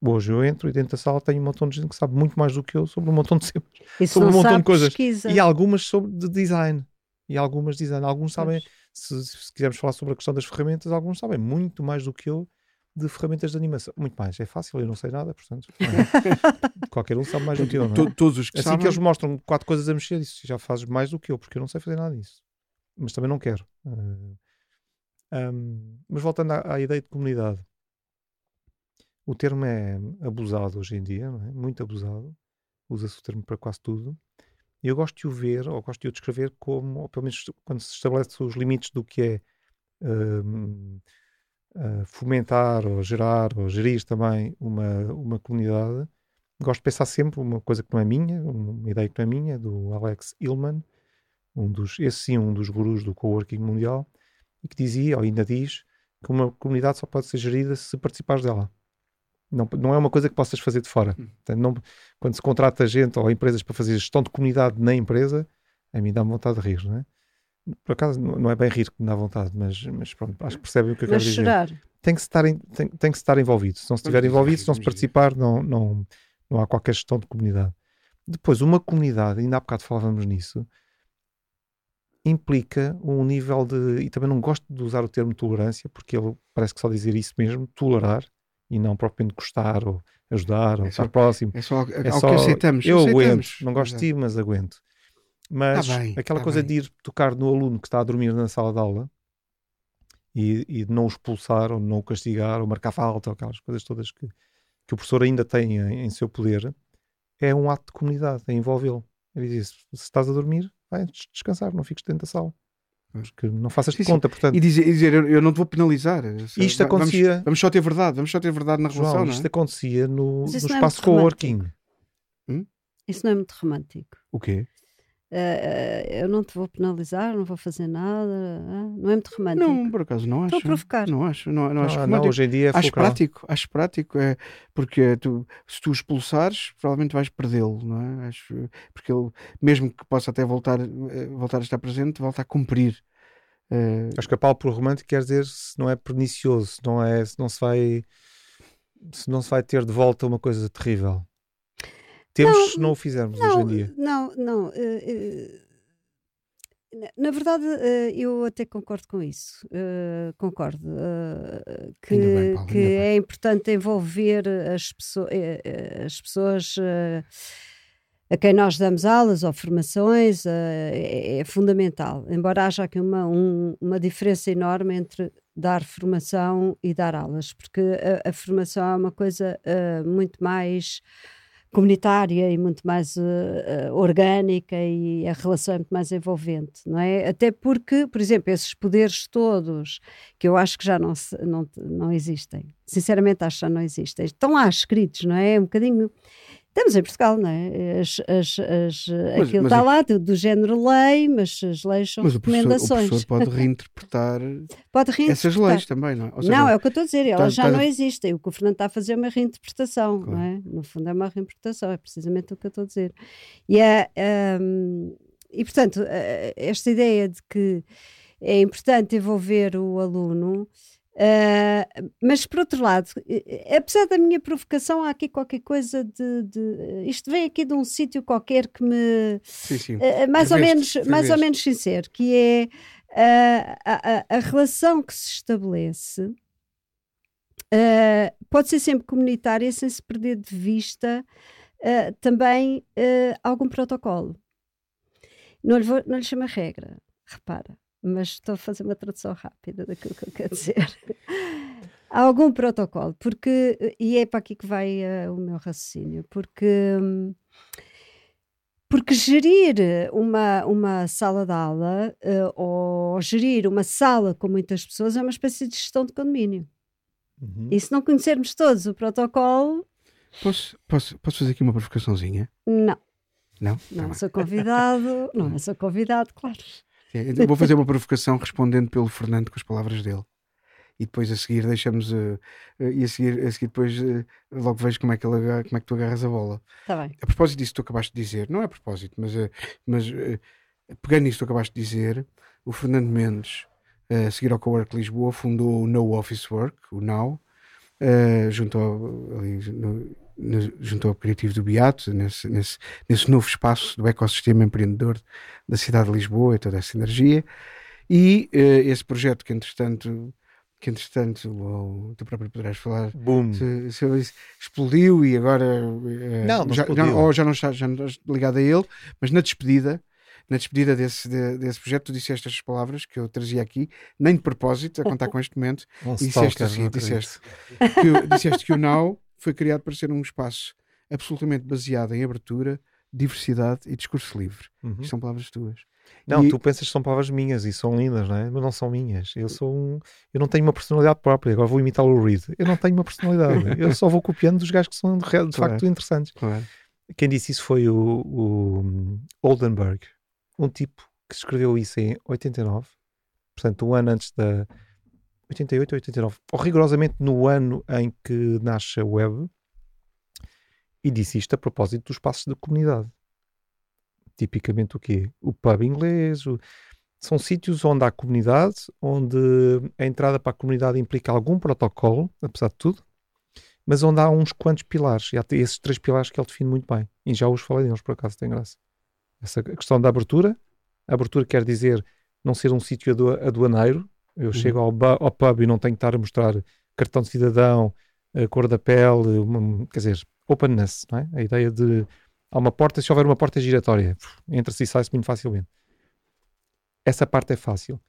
Hoje eu entro e dentro da sala tenho um montão de gente que sabe muito mais do que eu sobre um montão de temas, sobre um montão de coisas. Pesquisa. E algumas sobre de design. E algumas design. Alguns sabem, se, se, quisermos falar sobre a questão das ferramentas, alguns sabem muito mais do que eu de ferramentas de animação. Muito mais. É fácil, eu não sei nada, portanto. É? Qualquer um sabe mais do que eu. Não é? Todos os que assim sabem... que eles mostram quatro coisas a mexer, isso já fazes mais do que eu, porque eu não sei fazer nada disso. Mas também não quero. Uh, um, mas voltando à, à ideia de comunidade o termo é abusado hoje em dia, é? muito abusado. Usa-se o termo para quase tudo. E eu gosto de o ver, ou gosto de o descrever como, ou pelo menos quando se estabelece os limites do que é uh, fomentar, ou gerar, ou gerir também uma, uma comunidade, gosto de pensar sempre uma coisa que não é minha, uma ideia que não é minha, do Alex Hillman, um dos, esse sim, um dos gurus do coworking mundial, e que dizia, ou ainda diz, que uma comunidade só pode ser gerida se participares dela. Não, não é uma coisa que possas fazer de fora. Hum. Portanto, não, quando se contrata gente ou empresas para fazer gestão de comunidade na empresa, A mim dá-me vontade de rir, não é? Por acaso não é bem rir que me dá vontade, mas, mas pronto, acho que percebem o que eu Mas quero dizer. chorar. Tem que, se estar em- tem, tem que estar envolvido. Se não se estiver envolvido, se não se participar, não, não, não há qualquer gestão de comunidade. Depois, uma comunidade, ainda há bocado falávamos nisso, implica um nível de. E também não gosto de usar o termo tolerância, porque ele parece que só dizer isso mesmo, tolerar, e não propriamente gostar, ou ajudar, ou É só- estar próximo. É só É só, que aceitamos. eu aceitamos. aguento, não gosto de Exato. ti, mas aguento. Mas Tá bem, aquela tá coisa bem. de ir tocar no aluno que está a dormir na sala de aula e, e de não o expulsar, ou não o castigar, ou marcar falta, ou aquelas coisas todas que, que o professor ainda tem em, em seu poder, é um ato de comunidade, é envolvê-lo. Ele diz: se estás a dormir, vai des- descansar, não fiques dentro da sala. Mas que não faças de conta, portanto. E dizer, e dizer, eu, eu não te vou penalizar. Isto Va- acontecia- Vamos, vamos só ter verdade, vamos só ter verdade na relação, João, não isto é? acontecia no, no é espaço muito coworking. Isso não é muito romântico. O quê? Eh, eu não te vou penalizar, não vou fazer nada. ah, Não é muito romântico. Não, por acaso não acho. Estou a provocar. Não acho, não, não acho Ah, romântico. hoje em dia é Acho prático, acho prático, é, porque tu, se tu o expulsares, provavelmente vais perdê-lo, não é? Acho, porque ele, mesmo que possa até voltar, eh, voltar a estar presente, volta a cumprir. Eh, Acho que a pau por romântico quer dizer se não é pernicioso, se não é, se não se vai se não se vai ter de volta uma coisa terrível. Temos Não, se não o fizermos Não, hoje em dia. não, não. eh, na- verdade, eh, eu até concordo com isso. concordo que, bem, Paulo, que é importante envolver as, pesso eh, as pessoas a quem nós damos aulas ou formações, é, é fundamental. Embora haja aqui uma, um- uma diferença enorme entre dar formação e dar aulas, porque a, a formação é uma coisa eh, muito mais comunitária e muito mais eh, orgânica e a relação é muito mais envolvente, não é? Até porque, por exemplo, esses poderes todos que eu acho que já não, se- não, não existem, sinceramente acho que já não existem, estão lá escritos, não é? Um bocadinho. Estamos em Portugal, não é? As, as, as, Mas- aquilo mas está o- lá do, do género lei, mas as leis são mas o professor, o recomendações. professor pode reinterpretar Pode reinterpretar. essas leis também, não é? Seja, não, é o que eu estou a dizer, elas tá- já tá- não existem. O que o Fernando está a fazer é uma reinterpretação, Claro. não é? No fundo é uma reinterpretação, é precisamente o que eu estou a dizer. E, é, hum, e portanto, eh, esta ideia de que é importante envolver o aluno, eh, mas por outro lado, apesar da minha provocação, há aqui qualquer coisa de. de- isto vem aqui de um sítio qualquer que me. Sim, sim. Uh, mais ou menos mais ou menos sincero que é uh, a, a- a relação que se estabelece uh, pode ser sempre comunitária sem se perder de vista uh, também uh, algum protocolo não lhe, vou, não lhe chama regra repara mas estou a fazer uma tradução rápida daquilo que eu quero dizer Há algum protocolo porque e é para aqui que vai uh, o meu raciocínio porque hum, porque gerir uma, uma sala de aula eh, ou gerir uma sala com muitas pessoas é uma espécie de gestão de condomínio. Uhum. E se não conhecermos todos o protocolo, Posso, posso, posso fazer aqui uma provocaçãozinha? não. Não? Tá Não bem. sou convidado, não sou convidado, claro. Então Vou fazer uma provocação respondendo pelo Fernando com as palavras dele. E depois a seguir deixamos. eh, eh, e a seguir, a seguir depois eh, logo vejo como é, que ele agarra- como é que tu agarras a bola. Está bem. A propósito disso que tu acabaste de dizer, não é a propósito, mas, mas pegando nisso que tu acabaste de dizer, o Fernando Mendes, a seguir ao Cowork Lisboa, fundou o No Office Work, o Now, junto, ao, ali, no- junto ao criativo do Beato, nesse, nesse, nesse novo espaço do ecossistema empreendedor da cidade de Lisboa e toda essa energia. E eh, esse projeto que, entretanto, que entretanto, ou tu próprio poderás falar, Boom. se, se explodiu e agora eh, Não, não já, já- ou já não está já não estás ligado a ele, mas na despedida, na despedida desse, de- desse projeto, tu disseste estas palavras que eu trazia aqui, nem de propósito, a contar com este momento, Um disseste stalker, assim, não disseste. que, disseste que o Now foi criado para ser um espaço absolutamente baseado em abertura, diversidade e discurso livre. Uhum. Isto são palavras tuas. Não, E- tu pensas que são palavras minhas e são lindas, não é? Mas não são minhas. Eu sou um. Eu não tenho uma personalidade própria. Agora vou imitar o Reed. Eu não tenho uma personalidade. Eu só vou copiando dos gajos que são de, de Claro. facto interessantes. Claro. Quem disse isso foi o, o Oldenburg, um tipo que escreveu isso em 89, portanto, um ano antes da 88 ou 89, ou rigorosamente no ano em que nasce a web, e disse isto a propósito dos passos da comunidade. tipicamente o quê? O pub inglês, o... são sítios onde há comunidade, onde a entrada para a comunidade implica algum protocolo, apesar de tudo, mas onde há uns quantos pilares, e há esses três pilares que ele define muito bem, e já os falei deles por acaso, tem graça. Essa questão da abertura, a abertura quer dizer não ser um sítio aduaneiro, eu uhum. chego ao, ao, pub e não tenho que estar a mostrar cartão de cidadão, a cor da pele, uma, quer dizer, openness, não é? A ideia de há uma porta, se houver uma porta giratória, entra-se e sai-se muito facilmente. Essa parte é fácil.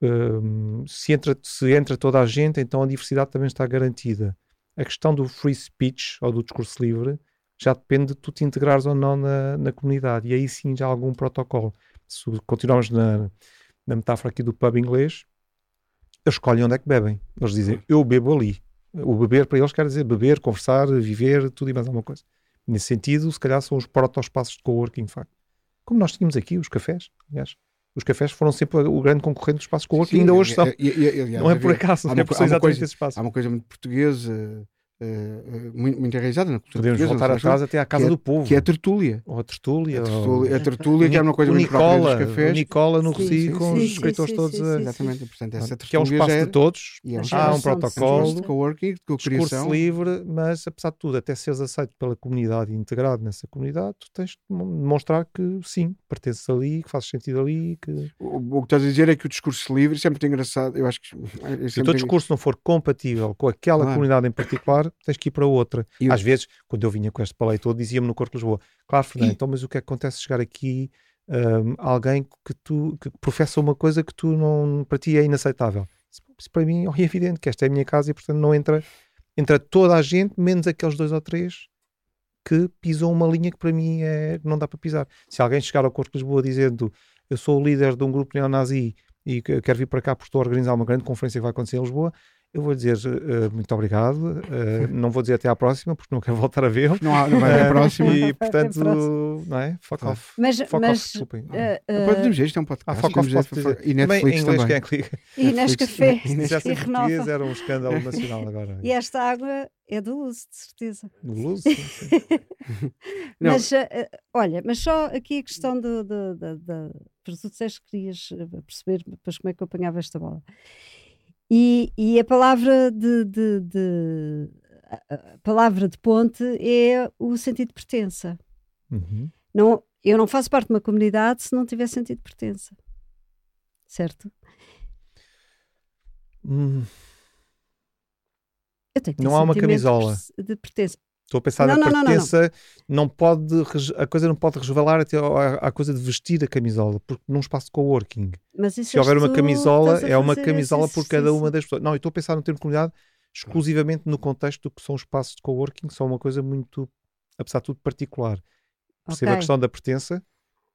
Um, se, entra, se entra toda a gente, então a diversidade também está garantida. A questão do free speech ou do discurso livre já depende de tu te integrares ou não na, na comunidade. E aí sim já há algum protocolo. Se continuamos na, na metáfora aqui do pub inglês, eles escolhem onde é que bebem. Eles dizem, eu bebo ali. O beber para eles quer dizer beber, conversar, viver, tudo e mais alguma coisa. Nesse sentido, se calhar são os proto-espaços de coworking, de facto. Como nós tínhamos aqui, os cafés, aliás. Os cafés foram sempre o grande concorrente dos espaços de coworking, ainda hoje são. não é por acaso, há uma, é por há, uma coisa, há uma coisa muito portuguesa Uh, muito, muito enraizada na cultura Podemos voltar atrás até à Casa é, do Povo. Que é a tertúlia. Ou a tertúlia. A tertúlia, a tertúlia que é uma coisa o muito Nicola, própria dos cafés. O Nicola no Reci com os escritores todos. A... Exatamente. Portanto, essa que é um espaço é, de todos. É um há um protocolo. de coworking, de discurso livre, mas apesar de tudo, até seres aceito pela comunidade e integrado nessa comunidade, tu tens de demonstrar que sim, pertences ali, que fazes sentido ali. Que... O, o que estás a dizer é que o discurso livre, é muito engraçado. Eu acho que. É Se o teu discurso não for compatível com aquela claro. comunidade em particular, tens que ir para outra. Eu... Às vezes, quando eu vinha com este palei todo, dizia-me no Corpo de Lisboa: Claro, Fernando, e... então, mas o que é que acontece chegar aqui um, alguém que tu que professa uma coisa que tu não para ti é inaceitável? Isso para mim é evidente que esta é a minha casa e, portanto, não entra, entra toda a gente, menos aqueles dois ou três que pisam uma linha que para mim é, não dá para pisar. Se alguém chegar ao Corpo de Lisboa dizendo eu sou o líder de um grupo neonazi e quero vir para cá porque estou a organizar uma grande conferência que vai acontecer em Lisboa, eu vou dizer uh, muito obrigado. Uh, não vou dizer até à próxima, porque não quero voltar a vê-lo. Não, não vai haver a próxima. E, portanto, não é? Fuck off. Mas, fuck mas, off, desculpem. Uh, podemos dizer, isto é um podcast. Ah, fuck off, pode dizer. E Netflix em inglês, também. quem é que liga? E Nescafé. Se e renova. era um escândalo nacional agora. E esta água é do Luz, de certeza. Do Luz? mas, olha, mas só aqui a questão do... do, do, do tu disseste que querias perceber depois como é que eu apanhava esta bola. E, e a palavra de, de, de a palavra de ponte é o sentido de pertença. Uhum. Não, eu não faço parte de uma comunidade se não tiver sentido de pertença. Certo? Hum. Eu tenho que não há uma camisola de pertença. Estou a pensar não, na não, pertença, não, não, pode, a coisa não pode revelar até a, coisa de vestir a camisola, porque num espaço de coworking, se houver uma camisola, é uma camisola por cada uma das pessoas. Não, eu estou a pensar no termo comunidade exclusivamente no contexto do que são espaços de coworking, são uma coisa muito, apesar de tudo, particular. Percebo okay. a questão da pertença,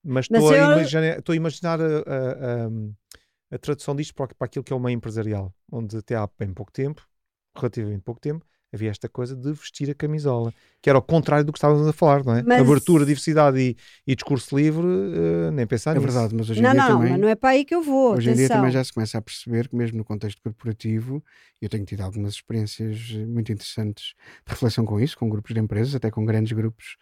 mas, mas estou, eu... a imaginar, estou a, imaginar a, a, a, tradução disto para, para aquilo que é meio empresarial, onde até há bem pouco tempo, relativamente pouco tempo, havia esta coisa de vestir a camisola, que era o contrário do que estávamos a falar, não é? Mas... Abertura, diversidade e, e discurso livre, uh, nem pensar é nisso. É verdade, mas hoje em não, dia não, também... Não, não é para aí que eu vou, Hoje atenção. em dia também já se começa a perceber que mesmo no contexto corporativo, eu tenho tido algumas experiências muito interessantes de reflexão com isso, com grupos de empresas, até com grandes grupos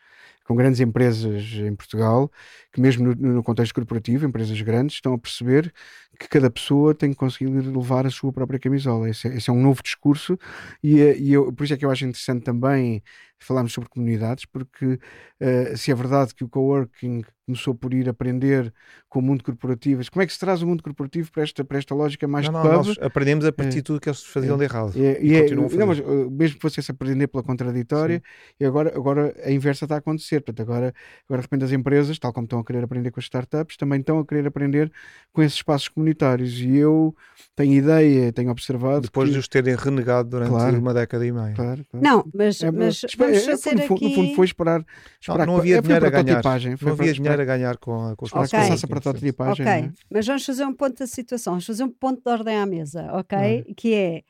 com grandes empresas em Portugal, que mesmo no, no, contexto corporativo, empresas grandes, estão a perceber que cada pessoa tem que conseguir levar a sua própria camisola. Esse, é, esse é um novo discurso e, eh, e eu, por isso é que eu acho interessante também falarmos sobre comunidades, porque uh, se é verdade que o coworking começou por ir aprender com o mundo corporativo, como é que se traz o mundo corporativo para esta, para esta lógica mais não, de não, pub? Nós aprendemos a partir de é, tudo que eles faziam é, de errado. É, e, e é, não, mas, mesmo que fosse-se aprender pela contraditória, Sim. e agora, agora a inversa está a acontecer. Portanto, agora, agora de repente as empresas, tal como estão a querer aprender com as startups, também estão a querer aprender com esses espaços comunitários. E eu tenho ideia, tenho observado. Depois que... de os terem renegado durante claro, uma década e meia. Claro, claro. Não, mas, é, mas é, vamos fazer no, fundo, aqui... no fundo foi esperar. esperar não, não havia é, dinheiro a ganhar. Foi não havia dinheiro a ganhar com, a, com os okay. que passasse a prototipagem. Ok, é? mas vamos fazer um ponto da situação, vamos fazer um ponto de ordem à mesa, ok? Que é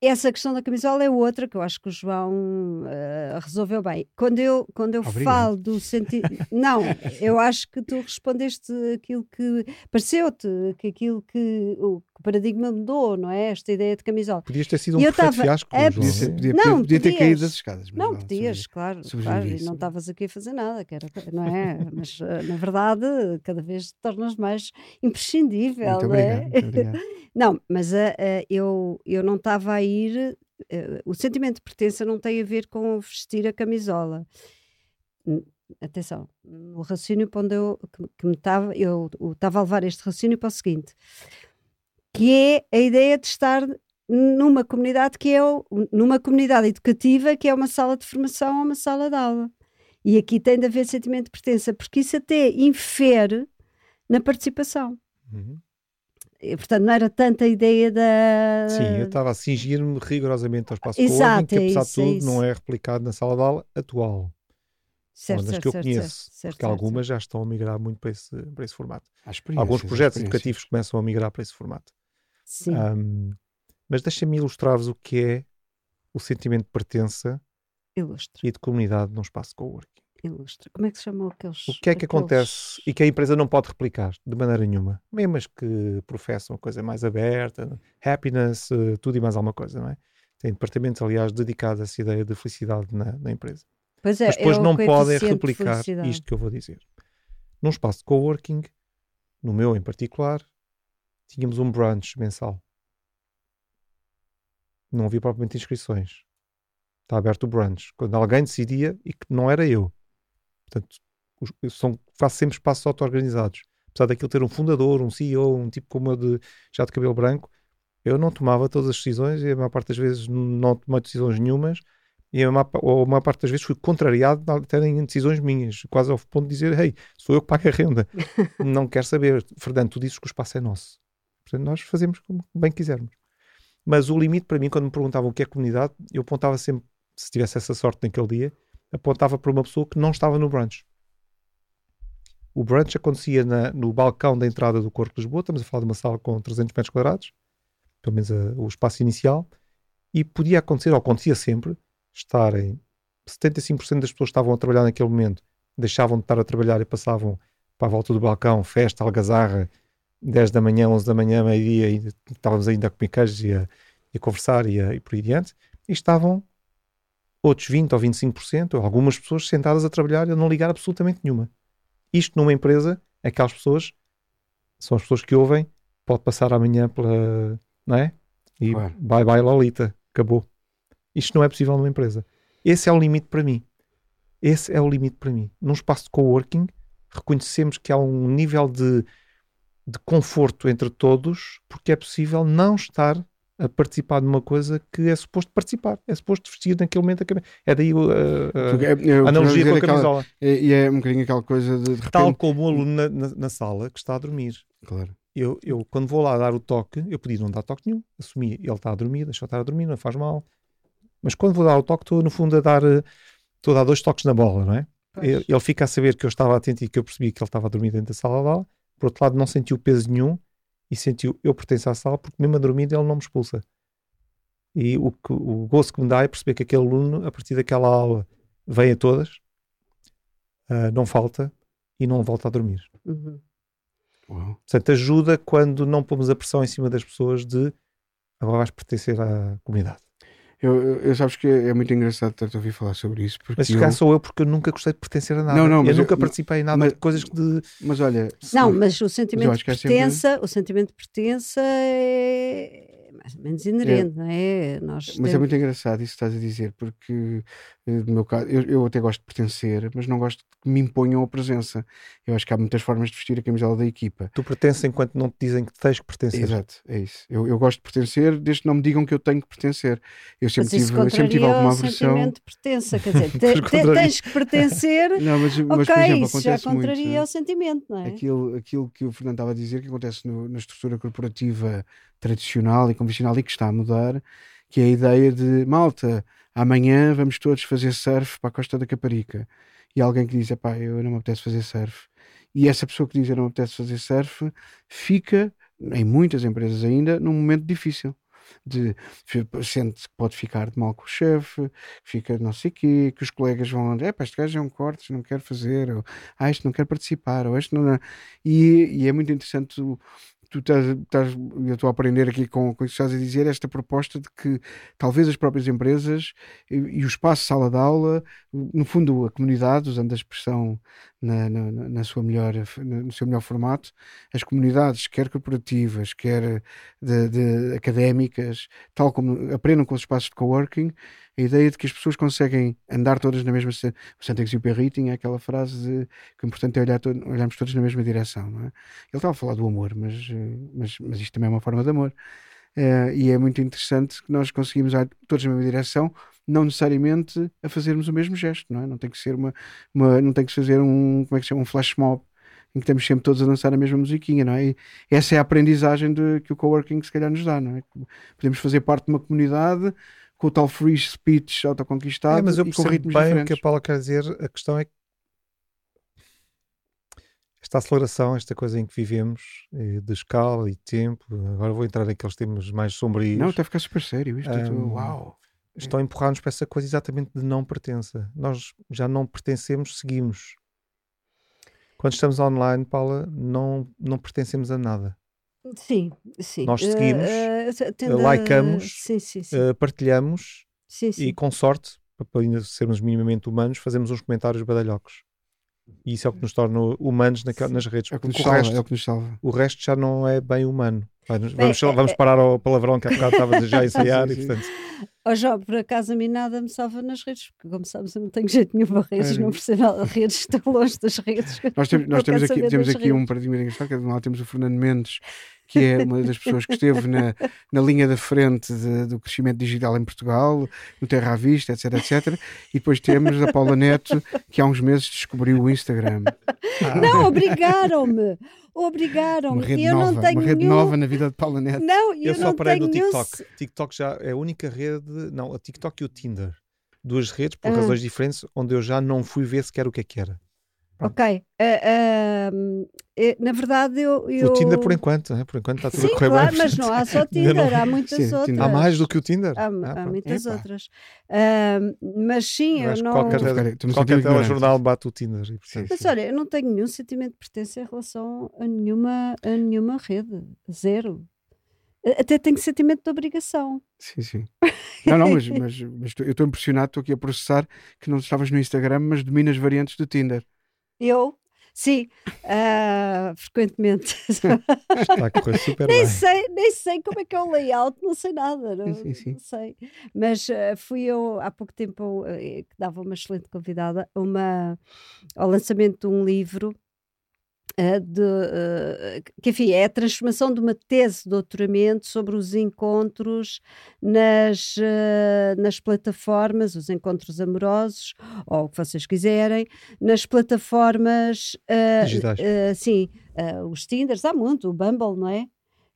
essa questão da camisola é outra que eu acho que o João uh, resolveu bem. Quando eu, quando eu falo do sentido. Não, eu acho que tu respondeste aquilo que. Pareceu-te que aquilo que, o, que o paradigma mudou, não é? Esta ideia de camisola. Podias ter sido um perfeito tava fiasco. João. Podia, ser- podia- Não, podia ter podias. caído das escadas. Não, lá, podias, claro, sobrevivi, claro, e não estavas aqui a fazer nada, que era, não é? Mas eh, na verdade, cada vez te tornas mais imprescindível, Muito não é? obrigado. muito obrigado. Não, mas eh, eh, eu, eu não estava a ir. eh, o sentimento de pertença não tem a ver com vestir a camisola. Atenção, o raciocínio para onde eu que, que me estava, eu estava a levar este raciocínio para o seguinte, que é a ideia de estar numa comunidade que é numa comunidade educativa que é uma sala de formação ou uma sala de aula. E aqui tem de haver sentimento de pertença, porque isso até infere na participação. Uhum. E, portanto, não era tanta a ideia da. Sim, eu estava a cingir-me rigorosamente ao espaço Exato, que é apesar isso, é de tudo isso. não é replicado na sala de aula atual. certo, certo, que eu certo, conheço. certo, certo, porque certo, algumas já estão a migrar muito para esse, para esse formato. Alguns projetos educativos começam a migrar para esse formato. Sim. Ahm, mas deixa-me ilustrar-vos o que é o sentimento de pertença Ilustra, e de comunidade num espaço de coworking. ilustra. Como é que se chamam aqueles. O que é que aqueles- acontece e que a empresa não pode replicar de maneira nenhuma? Mesmo as que professam a coisa mais aberta, happiness, eh, tudo e mais alguma coisa, não é? Tem departamentos, aliás, dedicados a essa ideia de felicidade na, na empresa. Pois é, Mas depois é não podem replicar isto que eu vou dizer. Num espaço de coworking, no meu em particular, tínhamos um brunch mensal. Não havia propriamente inscrições. Está aberto o brunch. Quando alguém decidia e que não era eu. Portanto, os- são, faço sempre espaços auto-organizados. Apesar daquilo ter um fundador, um CEO, um tipo como eu de, já de cabelo branco, eu não tomava todas as decisões e a maior parte das vezes não tomei decisões nenhumas e a maior, ou a maior parte das vezes fui contrariado até em decisões minhas, quase ao ponto de dizer, hey, sou eu que pago a renda. não quero saber. Fernando, tu dizes que o espaço é nosso. Portanto, nós fazemos como bem quisermos. Mas o limite para mim, quando me perguntavam o que é comunidade, eu apontava sempre, se tivesse essa sorte naquele dia, apontava para uma pessoa que não estava no brunch. O brunch acontecia na- no balcão da entrada do Corpo de Lisboa, estamos a falar de uma sala com 300 metros quadrados, pelo menos a- o espaço inicial, e podia acontecer, ou acontecia sempre, estarem 75% das pessoas que estavam a trabalhar naquele momento deixavam de estar a trabalhar e passavam para a volta do balcão, festa, algazarra, 10 da manhã, 11 da manhã, meio-dia, estávamos ainda a comer queijos e a, e a conversar e, a- e por aí adiante, e estavam outros 20 ou 25%, ou algumas pessoas sentadas a trabalhar e a não ligar absolutamente nenhuma. Isto numa empresa, aquelas pessoas são as pessoas que ouvem, pode passar amanhã pela. não é? E Claro. bye bye Lolita, acabou. Isto não é possível numa empresa. Esse é o limite para mim. Esse é o limite para mim. Num espaço de coworking, reconhecemos que há um nível de, de conforto entre todos, porque é possível não estar a participar de uma coisa que é suposto participar. É suposto vestir naquele momento a camisa. É daí uh, uh, é- eu- a analogia com a aquela- camisola. é- E é um bocadinho aquela coisa de, de repente. Tal como o aluno na, na- na sala que está a dormir. Claro. Eu, eu, quando vou lá dar o toque, eu podia não dar toque nenhum. Assumi, ele está a dormir, deixa eu estar a dormir, não faz mal. Mas quando vou dar o toque, estou no fundo a dar, eh, estou a dar dois toques na bola, não é? Ele, ele fica a saber que eu estava atento e que eu percebi que ele estava a dormir dentro da sala de aula. Por outro lado, não sentiu peso nenhum e sentiu eu pertenço à sala porque mesmo a dormir ele não me expulsa. E o, que, o gosto que me dá é perceber que aquele aluno, a partir daquela aula, vem a todas, ah, não falta e não volta a dormir. Uhum. Uau. Portanto, ajuda quando não pomos a pressão em cima das pessoas de agora vais pertencer à comunidade. Eu, eu, eu sabes que é muito engraçado ter-te a ouvir falar sobre isso. Porque Mas se eu- calhar sou eu porque eu nunca gostei de pertencer a nada. Não, não, eu mas nunca eu- participei em nada mas- de coisas que de. Mas olha, Não, mas o sentimento acho de é sempre- pertença, o sentimento de pertença é mais ou menos inerente, não é? Nós Mas é temos- muito engraçado isso que estás a dizer, porque no meu caso, eu, eu até gosto de pertencer, mas não gosto que me imponham a presença. Eu acho que há muitas formas de vestir a camisola da equipa. Tu pertences enquanto não te dizem que tens que pertencer. Exato, é isso. Eu, eu gosto de pertencer desde que não me digam que eu tenho que pertencer. Eu sempre Mas isso tive, sempre tive alguma o aversão. sentimento de pertença, quer dizer, te- te- tens que pertencer, Não, mas, mas ok, por exemplo, isso já acontece muito. contraria né? o sentimento, não é? aquilo, aquilo que o Fernando estava a dizer que acontece no- na estrutura corporativa tradicional e convencional e que está a mudar, que é a ideia de malta, amanhã vamos todos fazer surf para a Costa da Caparica. E alguém que diz, epá, eu não me apetece fazer surf. E essa pessoa que diz, eu não me apetece fazer surf, fica, em muitas empresas ainda, num momento difícil. De, sente que pode ficar de mal com o chefe, fica não sei o quê, que os colegas vão, é pá, este gajo é um corte, não quer fazer, ou ah, este não quer participar, ou este não. não. E, e é muito interessante o- tu estás, estás eu estou a aprender aqui com, com isso que estás a dizer, esta proposta de que talvez as próprias empresas e, e o espaço sala de aula, no fundo a comunidade, usando a expressão na, na, na sua melhor, no seu melhor formato, as comunidades, quer corporativas, quer de, de académicas, tal como aprendam com os espaços de coworking, a ideia de que as pessoas conseguem andar todas na mesma. O Saint-Exupéry tinha aquela frase de que o importante é olhar to olharmos todos na mesma direção. É? Ele estava a falar do amor, mas, mas, mas isto também é uma forma de amor. Uh, e é muito interessante que nós conseguimos ir todos na mesma direção, não necessariamente a fazermos o mesmo gesto, não é? Não tem que ser uma, uma não tem que fazer um, como é que chama, um flash mob em que estamos sempre todos a dançar a mesma musiquinha, não é? E essa é a aprendizagem de, que o coworking se calhar nos dá, não é? Podemos fazer parte de uma comunidade com o tal free speech autoconquistado é, mas eu e com ritmos bem diferentes. o que a Paula quer dizer, a questão é que esta aceleração, esta coisa em que vivemos, eh, de escala e tempo, agora vou entrar naqueles temas mais sombrios. Não, até ficar super sério isto. Um, uau! Estão a empurrar-nos para essa coisa exatamente de não pertença. Nós já não pertencemos, seguimos. Quando estamos online, Paula, não, não pertencemos a nada. Sim, sim. Nós seguimos, uh, uh, likeamos, sim, sim, sim. Uh, partilhamos e, com sorte, para ainda sermos minimamente humanos, fazemos uns comentários badalhocos. E isso é o que nos torna humanos nas redes. É o que nos, salva, resto, é o que nos salva. O resto já não é bem humano. Vamos, bem, vamos, é, vamos, parar ao palavrão que há bocado estava já a ensaiar e portanto. Oh, Jó, por acaso a mim nada me salva nas redes, porque como sabes eu não tenho jeito nenhum para redes, é. não percebo nada de redes, estou longe das redes. Nós, temos, nós temos aqui, temos aqui um paradigma engraçado, que é de um lado temos o Fernando Mendes, que é uma das pessoas que esteve na, na linha da frente de, do crescimento digital em Portugal, no Terra à Vista, etc, etc. E depois temos a Paula Neto, que há uns meses descobriu o Instagram. Não, obrigaram-me. Obrigaram-me. Eu nova, não tenho uma rede nenhum... nova na vida de Paula Neto. Não, eu, eu só não parei tenho no TikTok. Nenhum... TikTok já é a única rede, não, a TikTok e o Tinder. Duas redes, por ah. razões diferentes, onde eu já não fui ver sequer o que é que era. Ok. Uh, uh, na verdade, eu, eu. O Tinder por enquanto, né? por enquanto está tudo Sim, a correr claro, bem. mas não há só Tinder, não... há muitas sim, outras. Há mais do que o Tinder? Há, ah, há muitas Epa. outras. Uh, mas sim, eu, eu não. Qualquer, qualquer telejornal bate o Tinder. E, portanto, mas olha, eu não tenho nenhum sentimento de pertença em relação a nenhuma, a nenhuma rede. Zero. Até tenho sentimento de obrigação. Sim, sim. Não, não, mas, mas, mas eu estou impressionado, estou aqui a processar que não estavas no Instagram, mas dominas variantes do Tinder. Eu? Sim, uh, frequentemente. Está a correr super nem bem. Sei, nem sei como é que é o layout, não sei nada. Não, sim, sim. não sei. Mas uh, fui eu há pouco tempo, uh, que dava uma excelente convidada, uma, ao lançamento de um livro de, uh, que enfim, é a transformação de uma tese de doutoramento sobre os encontros nas, uh, nas plataformas, os encontros amorosos, ou o que vocês quiserem, nas plataformas digitais. sim, os Tinders, há muito, o Bumble, não é?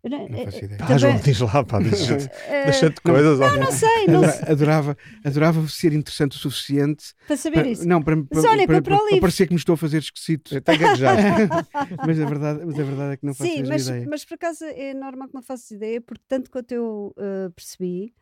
Não é, faço ideia. Ah, João, diz lá, pá, deixa-te deixa coisas. Não, não sei. Não sei. Adorava, adorava ser interessante o suficiente para saber para, isso. Não, para, mas olha, para, para, para, parecer que me estou a fazer esquisito. já. mas, a verdade, mas a verdade é que não faço Sim, mas, ideia. mas por acaso é normal que não faças ideia, porque tanto quanto eu uh, percebi.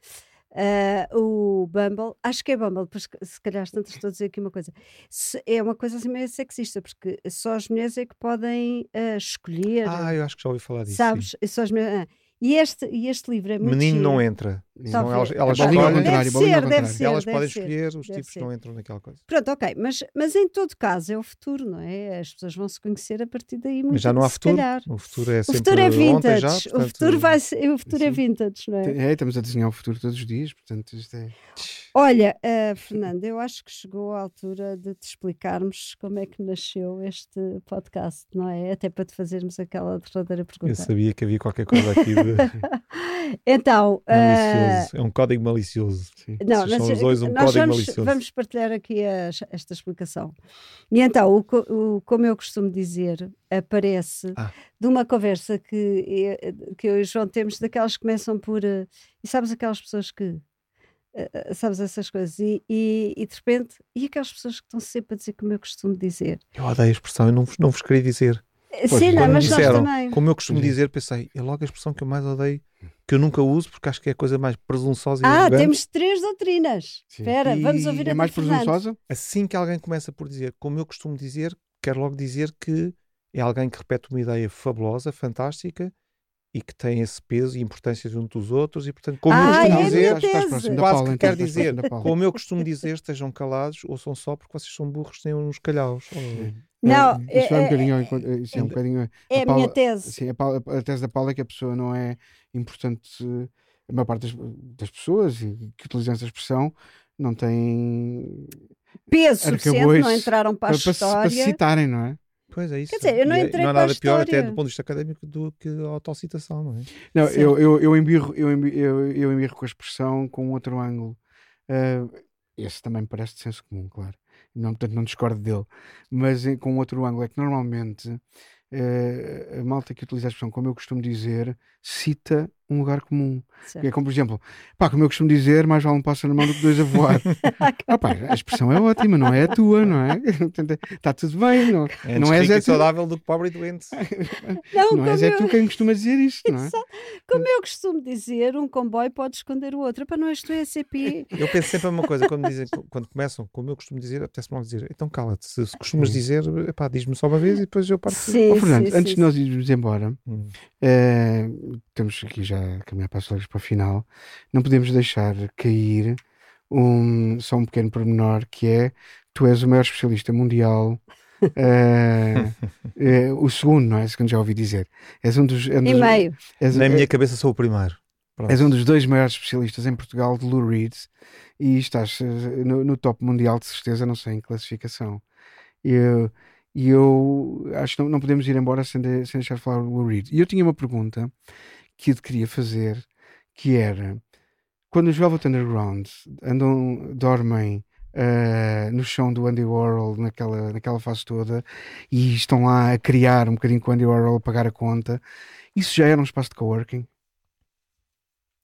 Uh, o Bumble, acho que é Bumble, pois se calhar tanto estou a dizer aqui uma coisa. Se, é uma coisa assim meio sexista, porque só as mulheres é que podem uh, escolher. Ah, eu acho que já ouvi falar disso. Sabes? Só as mulheres, e este, e este livro é muito Menino giro. não entra. Não, elas, elas, é contrário, deve ser, deve contrário. ser, elas deve podem ser, escolher, os deve tipos ser. não entram naquela coisa. Pronto, ok, mas, mas em todo caso é o futuro, não é? As pessoas vão se conhecer a partir daí muito Mas já não há futuro. calhar. O futuro é O sempre futuro é vintage. já, o portanto, futuro, vai ser, o futuro é vintage, não é? É, estamos a desenhar o futuro todos os dias, portanto, isto é. Olha, uh, Fernanda, eu acho que chegou a altura de te explicarmos como é que nasceu este podcast, não é? Até para te fazermos aquela derradeira pergunta. Eu sabia que havia qualquer coisa aqui de então, uh, malicioso. É um código malicioso. Sim. Não, mas são os dois um nós código vamos, malicioso. vamos partilhar aqui a- esta explicação. E então, o, o- como eu costumo dizer, aparece Ah. de uma conversa que, eh, que eu e o João temos, daquelas que começam por. eh, E sabes aquelas pessoas que. Eh, eh, Sabes essas coisas, e, e, e de repente, e aquelas pessoas que estão sempre a dizer como eu costumo dizer. Eu odeio a expressão, eu não vos, não vos queria dizer. Eh, Sim, não, mas nós também. como eu costumo Sim. dizer, pensei, é logo a expressão que eu mais odeio, que eu nunca uso, porque acho que é a coisa mais presunçosa e Ah, temos três doutrinas. Sim. Espera, vamos ouvir é a mais presunçosa? Assim que alguém começa por dizer, como eu costumo dizer, quero logo dizer que é alguém que repete uma ideia fabulosa, fantástica, e que têm esse peso e importância junto dos outros, e portanto, como Ah, eu é costumo a dizer, estás Quase Paula, que então, quer dizer, Paula. como eu costumo dizer, estejam calados, ou são só porque vocês são burros, têm uns calhaus. Ou- Não, É, isso é, um é- bocadinho, ao encontro- isso é um bocadinho É a Paula- minha tese. Sim, a, Paula- a tese da Paula é que a pessoa não é importante. A maior parte das, das pessoas e que utilizam essa expressão não tem Peso suficiente, não entraram para a para, para, para se história. citarem, não é? Pois é isso. Quer dizer, eu não E é- entrei não há para a nada pior até do ponto de vista académico do que a autocitação, não é? Não, Sim. eu, eu, eu, embirro, eu, embirro, eu, eu embirro com a expressão com outro ângulo. Ah, esse também me parece de senso comum, claro. Não, portanto, não discordo dele. Mas eh, com outro ângulo é que normalmente eh, a malta que utiliza a expressão, como eu costumo dizer, cita um lugar comum. Certo. É como, por exemplo, pá, como eu costumo dizer, mais vale um pássaro na mão do que dois a voar. ah, pá, a expressão é ótima, não é a tua, não é? Está tudo bem, não, É não és é saudável do que pobre e doente. Não, não és é eu, tu quem costuma dizer isto, não é? como eu costumo dizer, um comboio pode esconder o outro. Para não és tu é CP. Eu penso sempre a mesma coisa quando, dizem, quando começam, como eu costumo dizer, apetece-me logo dizer, então cala-te, se, se costumas dizer, epá, diz-me só uma vez e depois eu parto. Sim, Ó, Fernando, sim, antes sim, de nós irmos embora, Hum. eh, temos aqui já a caminhar para as horas para o final, não podemos deixar cair um, só um pequeno pormenor que é tu és o maior especialista mundial. eh, eh, o segundo, não é? Segundo já ouvi dizer. És um dos. é um E dos- meio. és- Na é- minha cabeça sou o primeiro. Pronto. És um dos dois maiores especialistas em Portugal de Lou Reed e estás eh, no, no top mundial de certeza, não sei, em classificação. E eu, e eu acho que não, não podemos ir embora sem, de- sem deixar de falar o Lou Reed. E eu tinha uma pergunta que eu te queria fazer, que era, quando os Velvet Underground andam, dormem eh, no chão do Andy Warhol naquela, naquela fase toda e estão lá a criar um bocadinho com o Andy Warhol a pagar a conta, isso já era um espaço de coworking?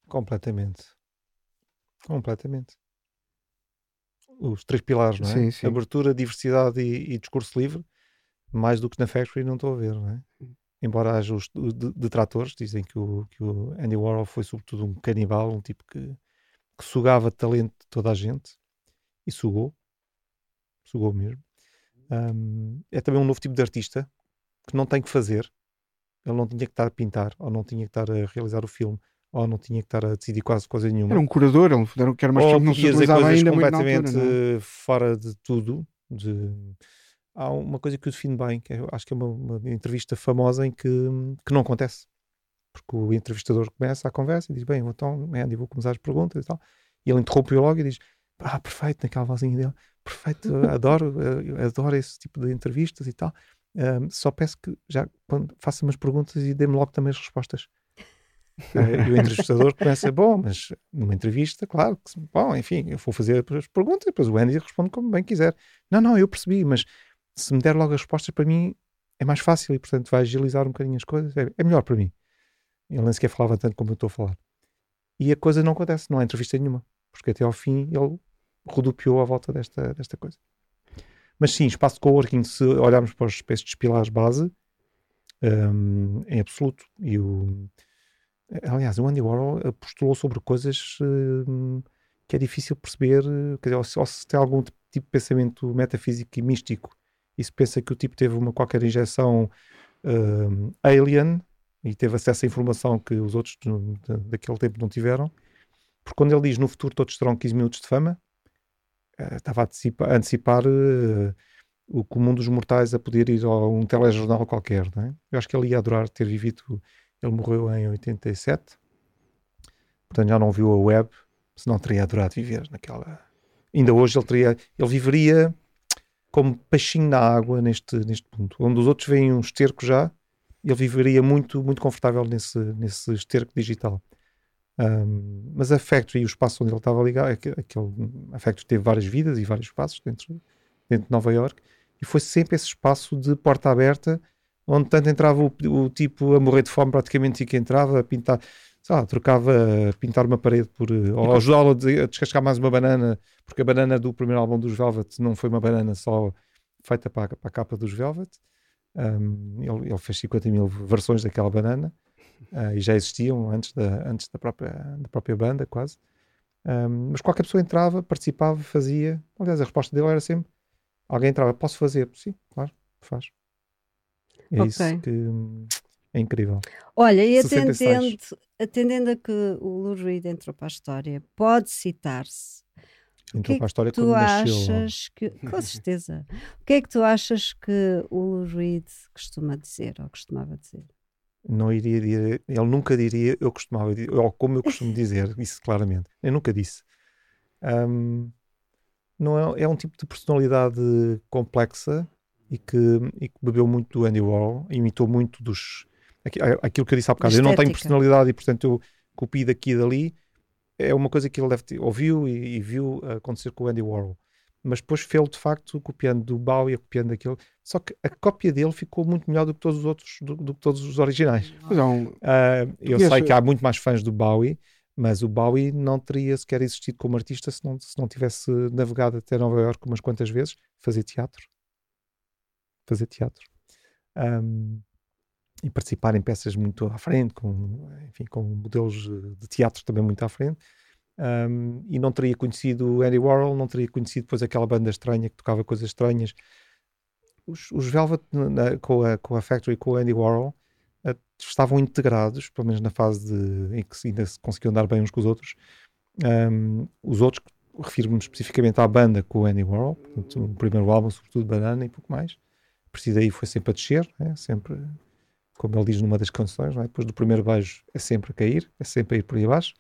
Completamente. Completamente. Os três pilares, não é? Sim, sim. Abertura, diversidade e, e discurso livre, mais do que na Factory, não estou a ver, não é? Embora haja os de- de- detratores, dizem que o, que o Andy Warhol foi sobretudo um canibal, um tipo que, que sugava talento de toda a gente e sugou, sugou mesmo. Ahm, é também um novo tipo de artista que não tem que fazer, ele não tinha que estar a pintar, ou não tinha que estar a realizar o filme, ou não tinha que estar a decidir quase coisa nenhuma. Era um curador, ele era, que era uma Ou expressão que não se utilizava ainda muito na completamente altura. não é? fora de tudo. de- Há uma coisa que o define bem, que eu acho que é uma, uma entrevista famosa em que, que não acontece. Porque o entrevistador começa a conversa e diz: Bem, então, Andy, vou começar as perguntas e tal. E ele interrompe-o logo e diz: Ah, perfeito, naquela vozinha dele, perfeito, adoro, adoro esse tipo de entrevistas e tal. Ahm, só peço que já quando faça umas perguntas e dê-me logo também as respostas. Eh, e o entrevistador começa, bom, mas numa entrevista, claro, que, bom, enfim, eu vou fazer as perguntas e depois o Andy responde como bem quiser. Não, não, eu percebi, mas se me der logo as respostas, para mim é mais fácil e, portanto, vai agilizar um bocadinho as coisas. É, é melhor para mim. Ele nem sequer falava tanto como eu estou a falar. E a coisa não acontece, não há entrevista nenhuma, porque até ao fim ele rodopiou à volta desta, desta coisa. Mas sim, espaço de coworking, se olharmos para os para estes pilares base, hum, em absoluto. E o, aliás, o Andy Warhol postulou sobre coisas hum, que é difícil perceber, quer dizer, ou se, ou se tem algum tipo de pensamento metafísico e místico, e se pensa que o tipo teve uma qualquer injeção hum, alien e teve acesso a informação que os outros da- daquele tempo não tiveram, porque quando ele diz no futuro todos terão 15 minutos de fama, eh, estava a antecipar, a antecipar eh, o comum dos mortais a poder ir a um telejornal qualquer. Não é? Eu acho que ele ia adorar ter vivido. Ele morreu em 87, portanto já não viu a web, senão teria adorado viver naquela. Ainda hoje ele teria, ele viveria como peixinho na água neste, neste ponto. Onde os outros veem um esterco já, ele viveria muito, muito confortável nesse, nesse esterco digital. Um, mas a Factory, o espaço onde ele estava ligado, é que- aquele, a Factory teve várias vidas e vários espaços dentro, dentro de Nova York e foi sempre esse espaço de porta aberta onde tanto entrava o, o tipo a morrer de fome praticamente e que entrava a pintar, sei lá, trocava pintar uma parede por, eh, ou ajudá-lo a, des- a descascar mais uma banana, porque a banana do primeiro álbum dos Velvet não foi uma banana só feita para, a- para a capa dos Velvet. Um, ele, ele fez 50 mil versões daquela banana ah, e já existiam antes da, antes da, própria, da própria banda, quase. Um, mas qualquer pessoa entrava, participava, fazia. Aliás, a resposta dele era sempre: alguém entrava, posso fazer? Sim, claro, faz. É Ok. isso que, É incrível. Olha, e 66. atendendo, atendendo a que o Lou Reed entrou para a história, pode citar-se. O que Entrou é para a história tu quando nasceu. achas que. Com certeza. O que é que tu achas que o Lou Reed costuma dizer ou costumava dizer? Não iria dizer, ele nunca diria, eu costumava dizer, ou como eu costumo dizer, isso claramente. Eu nunca disse. Ahm, não é, é um tipo de personalidade complexa e que, e que bebeu muito do Andy Warhol, imitou muito dos. Aqui- Aquilo que eu disse há bocado, eu não tenho personalidade e, portanto, eu copio daqui e dali. É uma coisa que ele deve ter, ouviu e, e viu acontecer com o Andy Warhol. Mas depois fez de facto copiando do Bowie, copiando daquilo. Só que a cópia dele ficou muito melhor do que todos os outros, do, do que todos os originais. Um- Ah, eu sei que há muito mais fãs do Bowie, mas o Bowie não teria sequer existido como artista se não, se não tivesse navegado até Nova Iorque umas quantas vezes, fazer teatro. Fazer teatro. Ahm, e participar em peças muito à frente, com, enfim, com modelos de teatro também muito à frente. Ahm, e não teria conhecido Andy Warhol, não teria conhecido depois aquela banda estranha que tocava coisas estranhas. Os, os Velvet, na- com, a, com a Factory, com o Andy Warhol, eh, estavam integrados, pelo menos na fase de, em que ainda se conseguiam dar bem uns com os outros. Ahm, os outros, refiro-me especificamente à banda com o Andy Warhol, portanto, o primeiro álbum, sobretudo Banana e pouco mais. A partir daí foi sempre a descer, né? sempre, como ele diz numa das canções, não é? depois do primeiro beijo é sempre a cair, é sempre a ir por aí abaixo.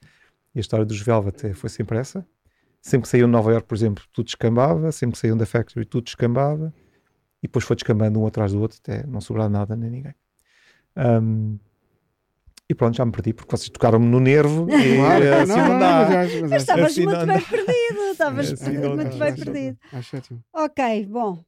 E a história dos Velvet é- foi sempre essa. Sempre que saíam de Nova York, por exemplo, tudo descambava, sempre que saíam da Factory, tudo descambava, e depois foi descambando um atrás do outro, até não sobrar nada nem ninguém. Ahm, e pronto, já me perdi, porque vocês tocaram-me no nervo e Claro, eh, assim não, não, não, dá. mas mas acho- Estavas assim muito não- bem não- perdido, estavas Assim não muito dá. bem acho- perdido. Acho ótimo. Ok, bom.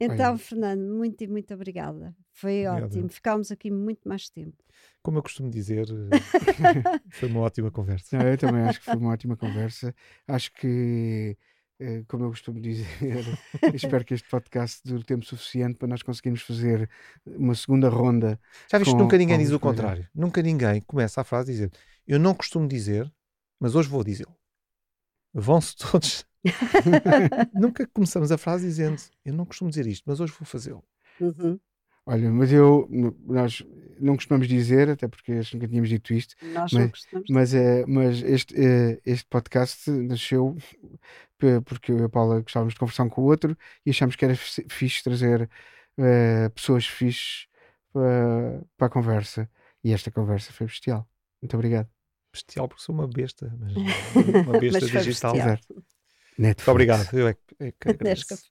Então. Fernando, muito e muito obrigada. Foi Obrigado. ótimo. Ficámos aqui muito mais tempo. Como eu costumo dizer, eh, foi uma ótima conversa. Não, eu também acho que foi uma ótima conversa. Acho que, eh, como eu costumo dizer, espero que este podcast dure tempo suficiente para nós conseguirmos fazer uma segunda ronda. Já viste, Com- nunca ninguém diz o coisa. contrário. Nunca ninguém começa a frase dizendo eu não costumo dizer, mas hoje vou dizê-lo. Vão-se todos. nunca começamos a frase dizendo eu não costumo dizer isto, mas hoje vou fazê-lo. Uhum. Olha, mas eu, nós não costumamos dizer, até porque acho que nunca tínhamos dito isto, Nós não Mas- gostamos. mas, é, mas este, eh, este podcast nasceu porque eu e a Paula gostávamos de conversar um com o outro e achámos que era fi- fixe trazer eh, pessoas fixes para, para a conversa. E esta conversa foi bestial. Muito obrigado. Bestial, porque sou uma besta, mas uma besta Mas digital. Muito obrigado. Eu é que- é que agradeço.